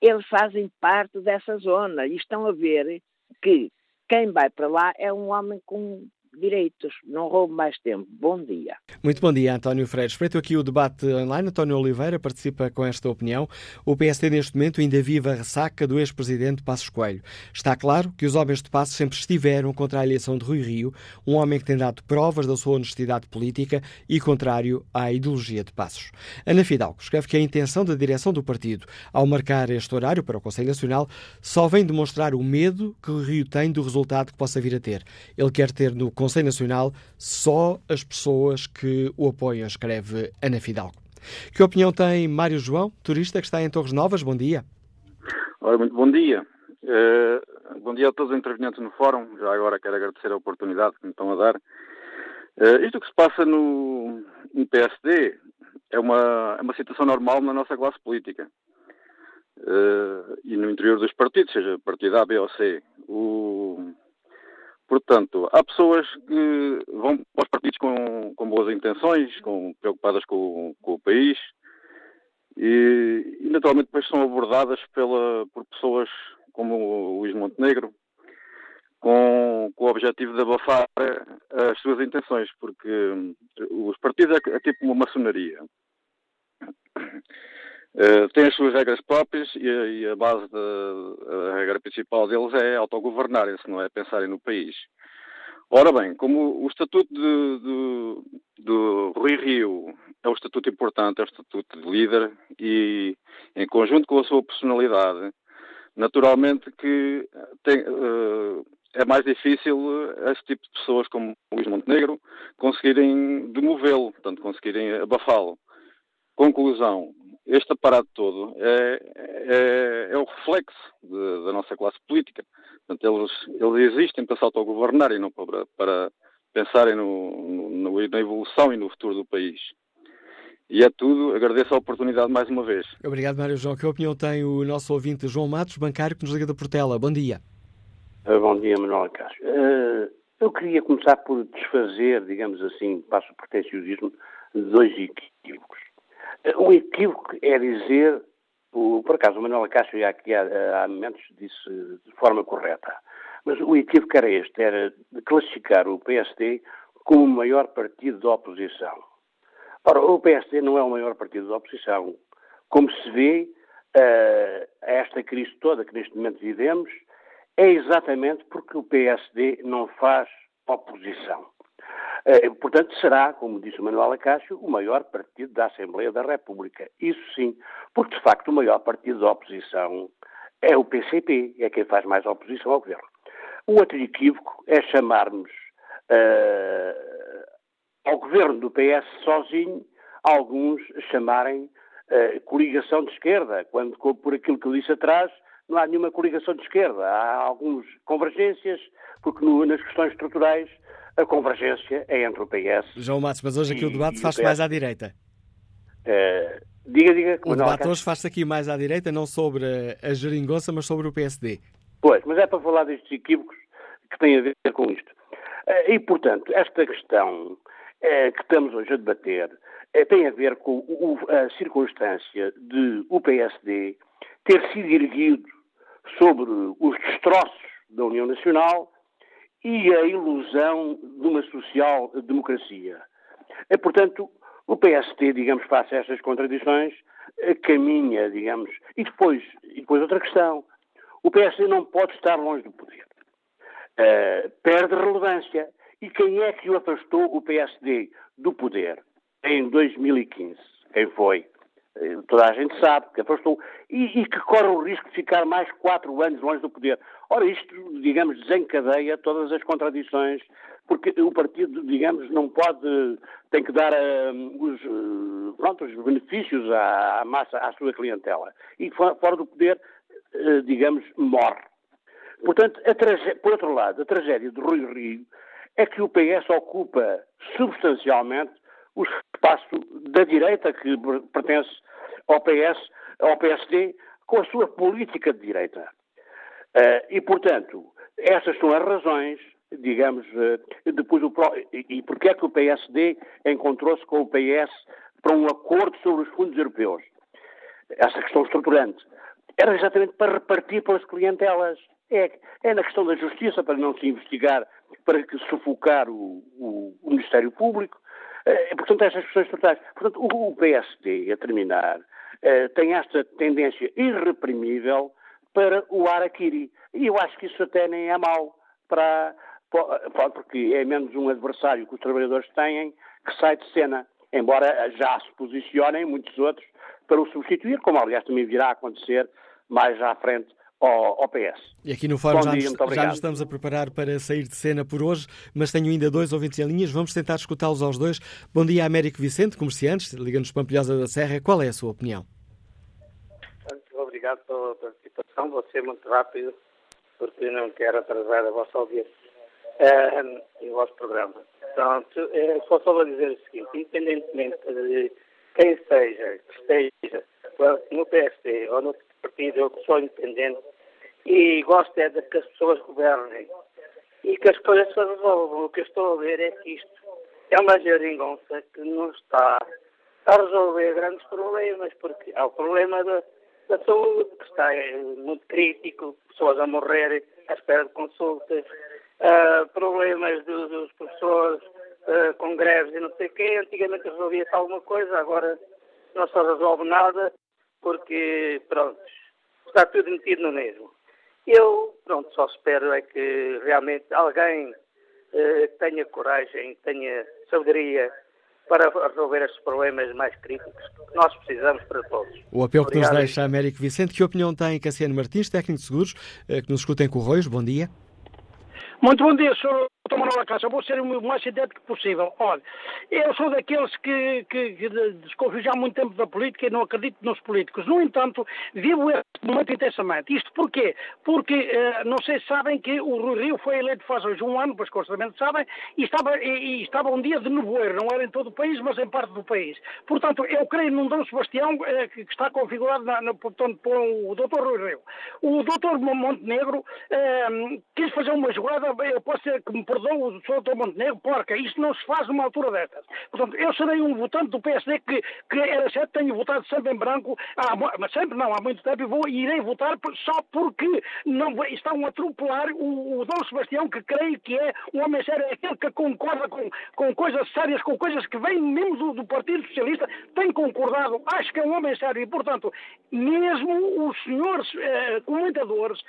Eles fazem parte dessa zona e estão a ver que quem vai para lá é um homem com direitos. Não roubo mais tempo. Bom dia. Muito bom dia, António Freire. Espreito aqui o debate online. António Oliveira participa com esta opinião. O PSD, neste momento, ainda vive a ressaca do ex-presidente Passos Coelho. Está claro que os homens de Passos sempre estiveram contra a eleição de Rui Rio, um homem que tem dado provas da sua honestidade política e contrário à ideologia de Passos. Ana Fidalgo escreve que a intenção da direção do partido, ao marcar este horário para o Conselho Nacional, só vem demonstrar o medo que o Rio tem do resultado que possa vir a ter. Ele quer ter no Conselho Nacional só as pessoas que o apoiam, escreve Ana Fidalgo. Que opinião tem Mário João, turista que está em Torres Novas? Bom dia. Olá, muito bom dia. Uh, bom dia a todos os intervenientes no fórum. Já agora quero agradecer a oportunidade que me estão a dar. Uh, isto que se passa no, no PSD é uma, é uma situação normal na nossa classe política. Uh, e no interior dos partidos, seja partido A, B ou C. O, Portanto, há pessoas que vão aos partidos com, com boas intenções, com, preocupadas com, com o país, e, e, naturalmente depois são abordadas pela, por pessoas como o Luís Montenegro, com, com o objetivo de abafar as suas intenções, porque os partidos é, é tipo uma maçonaria. Uh, têm as suas regras próprias e e a base da regra principal deles é autogovernarem-se, não é pensarem no país. Ora bem, como o estatuto do Rui Rio é um estatuto importante, é um estatuto de líder e em conjunto com a sua personalidade, naturalmente que tem, uh, é mais difícil esse tipo de pessoas como Luís Montenegro conseguirem demovê-lo, portanto conseguirem abafá-lo. Conclusão, este aparato todo é, é, é o reflexo de, da nossa classe política. Portanto, eles, eles existem para se autogovernarem, não para, para pensarem no, no, na evolução e no futuro do país. E é tudo. Agradeço a oportunidade mais uma vez. Obrigado, Mário João. Que opinião tem o nosso ouvinte João Matos, bancário, que nos liga da Portela? Bom dia. Uh, bom dia, Manuel Cássio. Uh, eu queria começar por desfazer, digamos assim, passo o pretenciosismo, de dois equívocos. O equívoco é dizer, por acaso o Manuel Acácio aqui há, há momentos disse de forma correta, mas o equívoco era este, era classificar o PSD como o maior partido da oposição. Ora, o PSD não é o maior partido da oposição. Como se vê, uh, esta crise toda que neste momento vivemos é exatamente porque o PSD não faz oposição. Eh, portanto, será, como disse o Manuel Acácio, o maior partido da Assembleia da República. Isso sim, porque de facto o maior partido da oposição é o PCP, é quem faz mais oposição ao governo. O outro equívoco é chamarmos uh, ao governo do PS sozinho, alguns chamarem uh, coligação de esquerda, quando, por aquilo que eu disse atrás, não há nenhuma coligação de esquerda. Há algumas convergências, porque no, nas questões estruturais a convergência é entre o PS. João Matos, mas hoje aqui e, o debate faz-se mais à direita. Uh, diga, diga. O debate hoje faz-se aqui mais à direita, não sobre a geringonça, mas sobre o PSD. Pois, mas é para falar destes equívocos que têm a ver com isto. Uh, e, portanto, esta questão uh, que estamos hoje a debater tem a ver com o, a circunstância de o PSD ter sido erguido sobre os destroços da União Nacional e a ilusão de uma social-democracia. É, portanto, o PST, digamos, face a estas contradições, eh, caminha, digamos. E depois, e depois outra questão. O PSD não pode estar longe do poder. Uh, perde relevância. E quem é que o afastou o PSD do poder em 2015? Quem foi? Eh, toda a gente sabe que afastou e, e, que corre o risco de ficar mais quatro anos longe do poder. Ora, isto, digamos, desencadeia todas as contradições, porque o partido, digamos, não pode, tem que dar uh, os, uh, pronto, os benefícios à, à, massa, à sua clientela. E fora do poder, uh, digamos, morre. Portanto, por outro lado, a tragédia de Rui Rio é que o PS ocupa substancialmente o espaço da direita que pertence ao PS, ao PSD, com a sua política de direita. Uh, e, portanto, essas são as razões, digamos, uh, depois o e, porque é que o PSD encontrou-se com o PS para um acordo sobre os fundos europeus. Essa questão estruturante. Era exatamente para repartir pelas clientelas. É, é na questão da justiça, para não se investigar, para sufocar o, o Ministério Público. Uh, portanto, essas questões estruturais. Portanto, o, PSD, a terminar, uh, tem esta tendência irreprimível para o Araquiri. E eu acho que isso até nem é mau, para, para, porque é menos um adversário que os trabalhadores têm que sai de cena, embora já se posicionem muitos outros para o substituir, como aliás também virá a acontecer mais à frente ao, ao PS. E aqui no Fórum já, dia, nos, já nos estamos a preparar para sair de cena por hoje, mas tenho ainda dois ouvintes em linhas, vamos tentar escutá-los aos dois. Bom dia, Américo Vicente, comerciantes, Liga-nos Pampilhosa da Serra, qual é a sua opinião? obrigado pela participação. Vou ser muito rápido, porque não quero atrasar a vossa audiência uh, e o vosso programa. Pronto, uh, só só vou dizer o seguinte: independentemente de quem seja, que esteja no PSD ou no partido, eu sou independente e gosto é de que as pessoas governem e que as coisas se resolvam. O que eu estou a ver é que isto é uma geringonça que não está a resolver grandes problemas, porque há o problema da da saúde, que está muito crítico, pessoas a morrer à espera de consultas, uh, problemas do, dos professores uh, com greves e não sei o quê. Antigamente resolvia-se alguma coisa, agora não se resolve nada, porque, pronto, está tudo metido no mesmo. Eu, pronto, só espero é que realmente alguém uh, tenha coragem, tenha sabedoria para resolver estes problemas mais críticos que nós precisamos para todos. O apelo Obrigado. que nos deixa Américo Vicente. Que opinião tem Cassiano Martins, técnico de seguros, eh, que nos escuta em Correios? Bom dia. Muito bom dia, Sr. Dr. Manuel Cássio. Vou ser o mais sintético possível. Olha, eu sou daqueles que, que, que desconfio já há muito tempo da política e não acredito nos políticos. No entanto, vivo este momento intensamente. Isto porquê? Porque, eh, não sei se sabem que o Rui Rio foi eleito faz hoje um ano, pois constantemente sabem, e estava, e, e, estava um dia de nevoeiro. Não era em todo o país, mas em parte do país. Portanto, eu creio num Dom Sebastião eh, que, que, está configurado na, na, portanto, por o Dr. Rui Rio. O Dr. Montenegro eh, quis fazer uma jogada, eu posso ser que me perdoe o Dr. Montenegro, porca, isto não se faz numa altura destas. Portanto, eu serei um votante do PSD que, que era certo, tenho votado sempre em branco, há, mas sempre não, há muito tempo, e vou, irei votar só porque não, estão a atropelar o, o Dom Sebastião, que creio que é um homem sério, é aquele que concorda com, com coisas sérias, com coisas que vêm mesmo do, do Partido Socialista, tem concordado, acho que é um homem sério, e portanto, mesmo os senhores eh, comentadores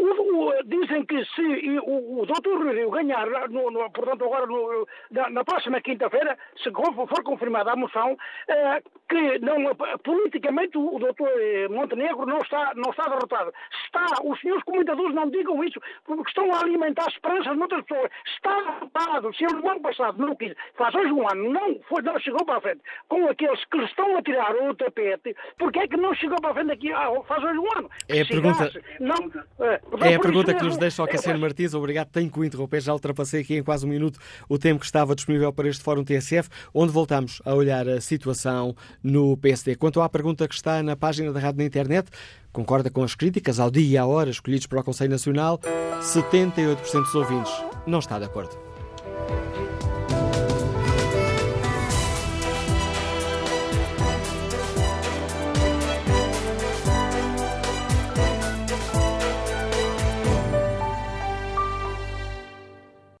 o, o, dizem que se o, o doutor Rio ganhar, no, no, portanto, agora no, na, na, próxima quinta-feira, se for confirmada a moção, eh, que não, politicamente o doutor eh, Montenegro não está, não está derrotado. Está, os senhores comentadores não digam isso, porque estão a alimentar esperanças noutras pessoas. Está derrotado. Se ele no ano passado não quis, faz hoje um ano, não, foi, não chegou para a frente com aqueles que lhe estão a tirar o tapete, porque é que não chegou para a frente aqui, ah, faz hoje um ano? É a pergunta. Não, é, é a pergunta que nos deixa o Cassiano Martins. Obrigado, tenho que o interromper. Já ultrapassei aqui em quase um minuto o tempo que estava disponível para este Fórum TSF, onde voltamos a olhar a situação no PSD. Quanto à pergunta que está na página da rádio na internet, concorda com as críticas ao dia e à hora escolhidos para o Conselho Nacional? 78% dos ouvintes não está de acordo.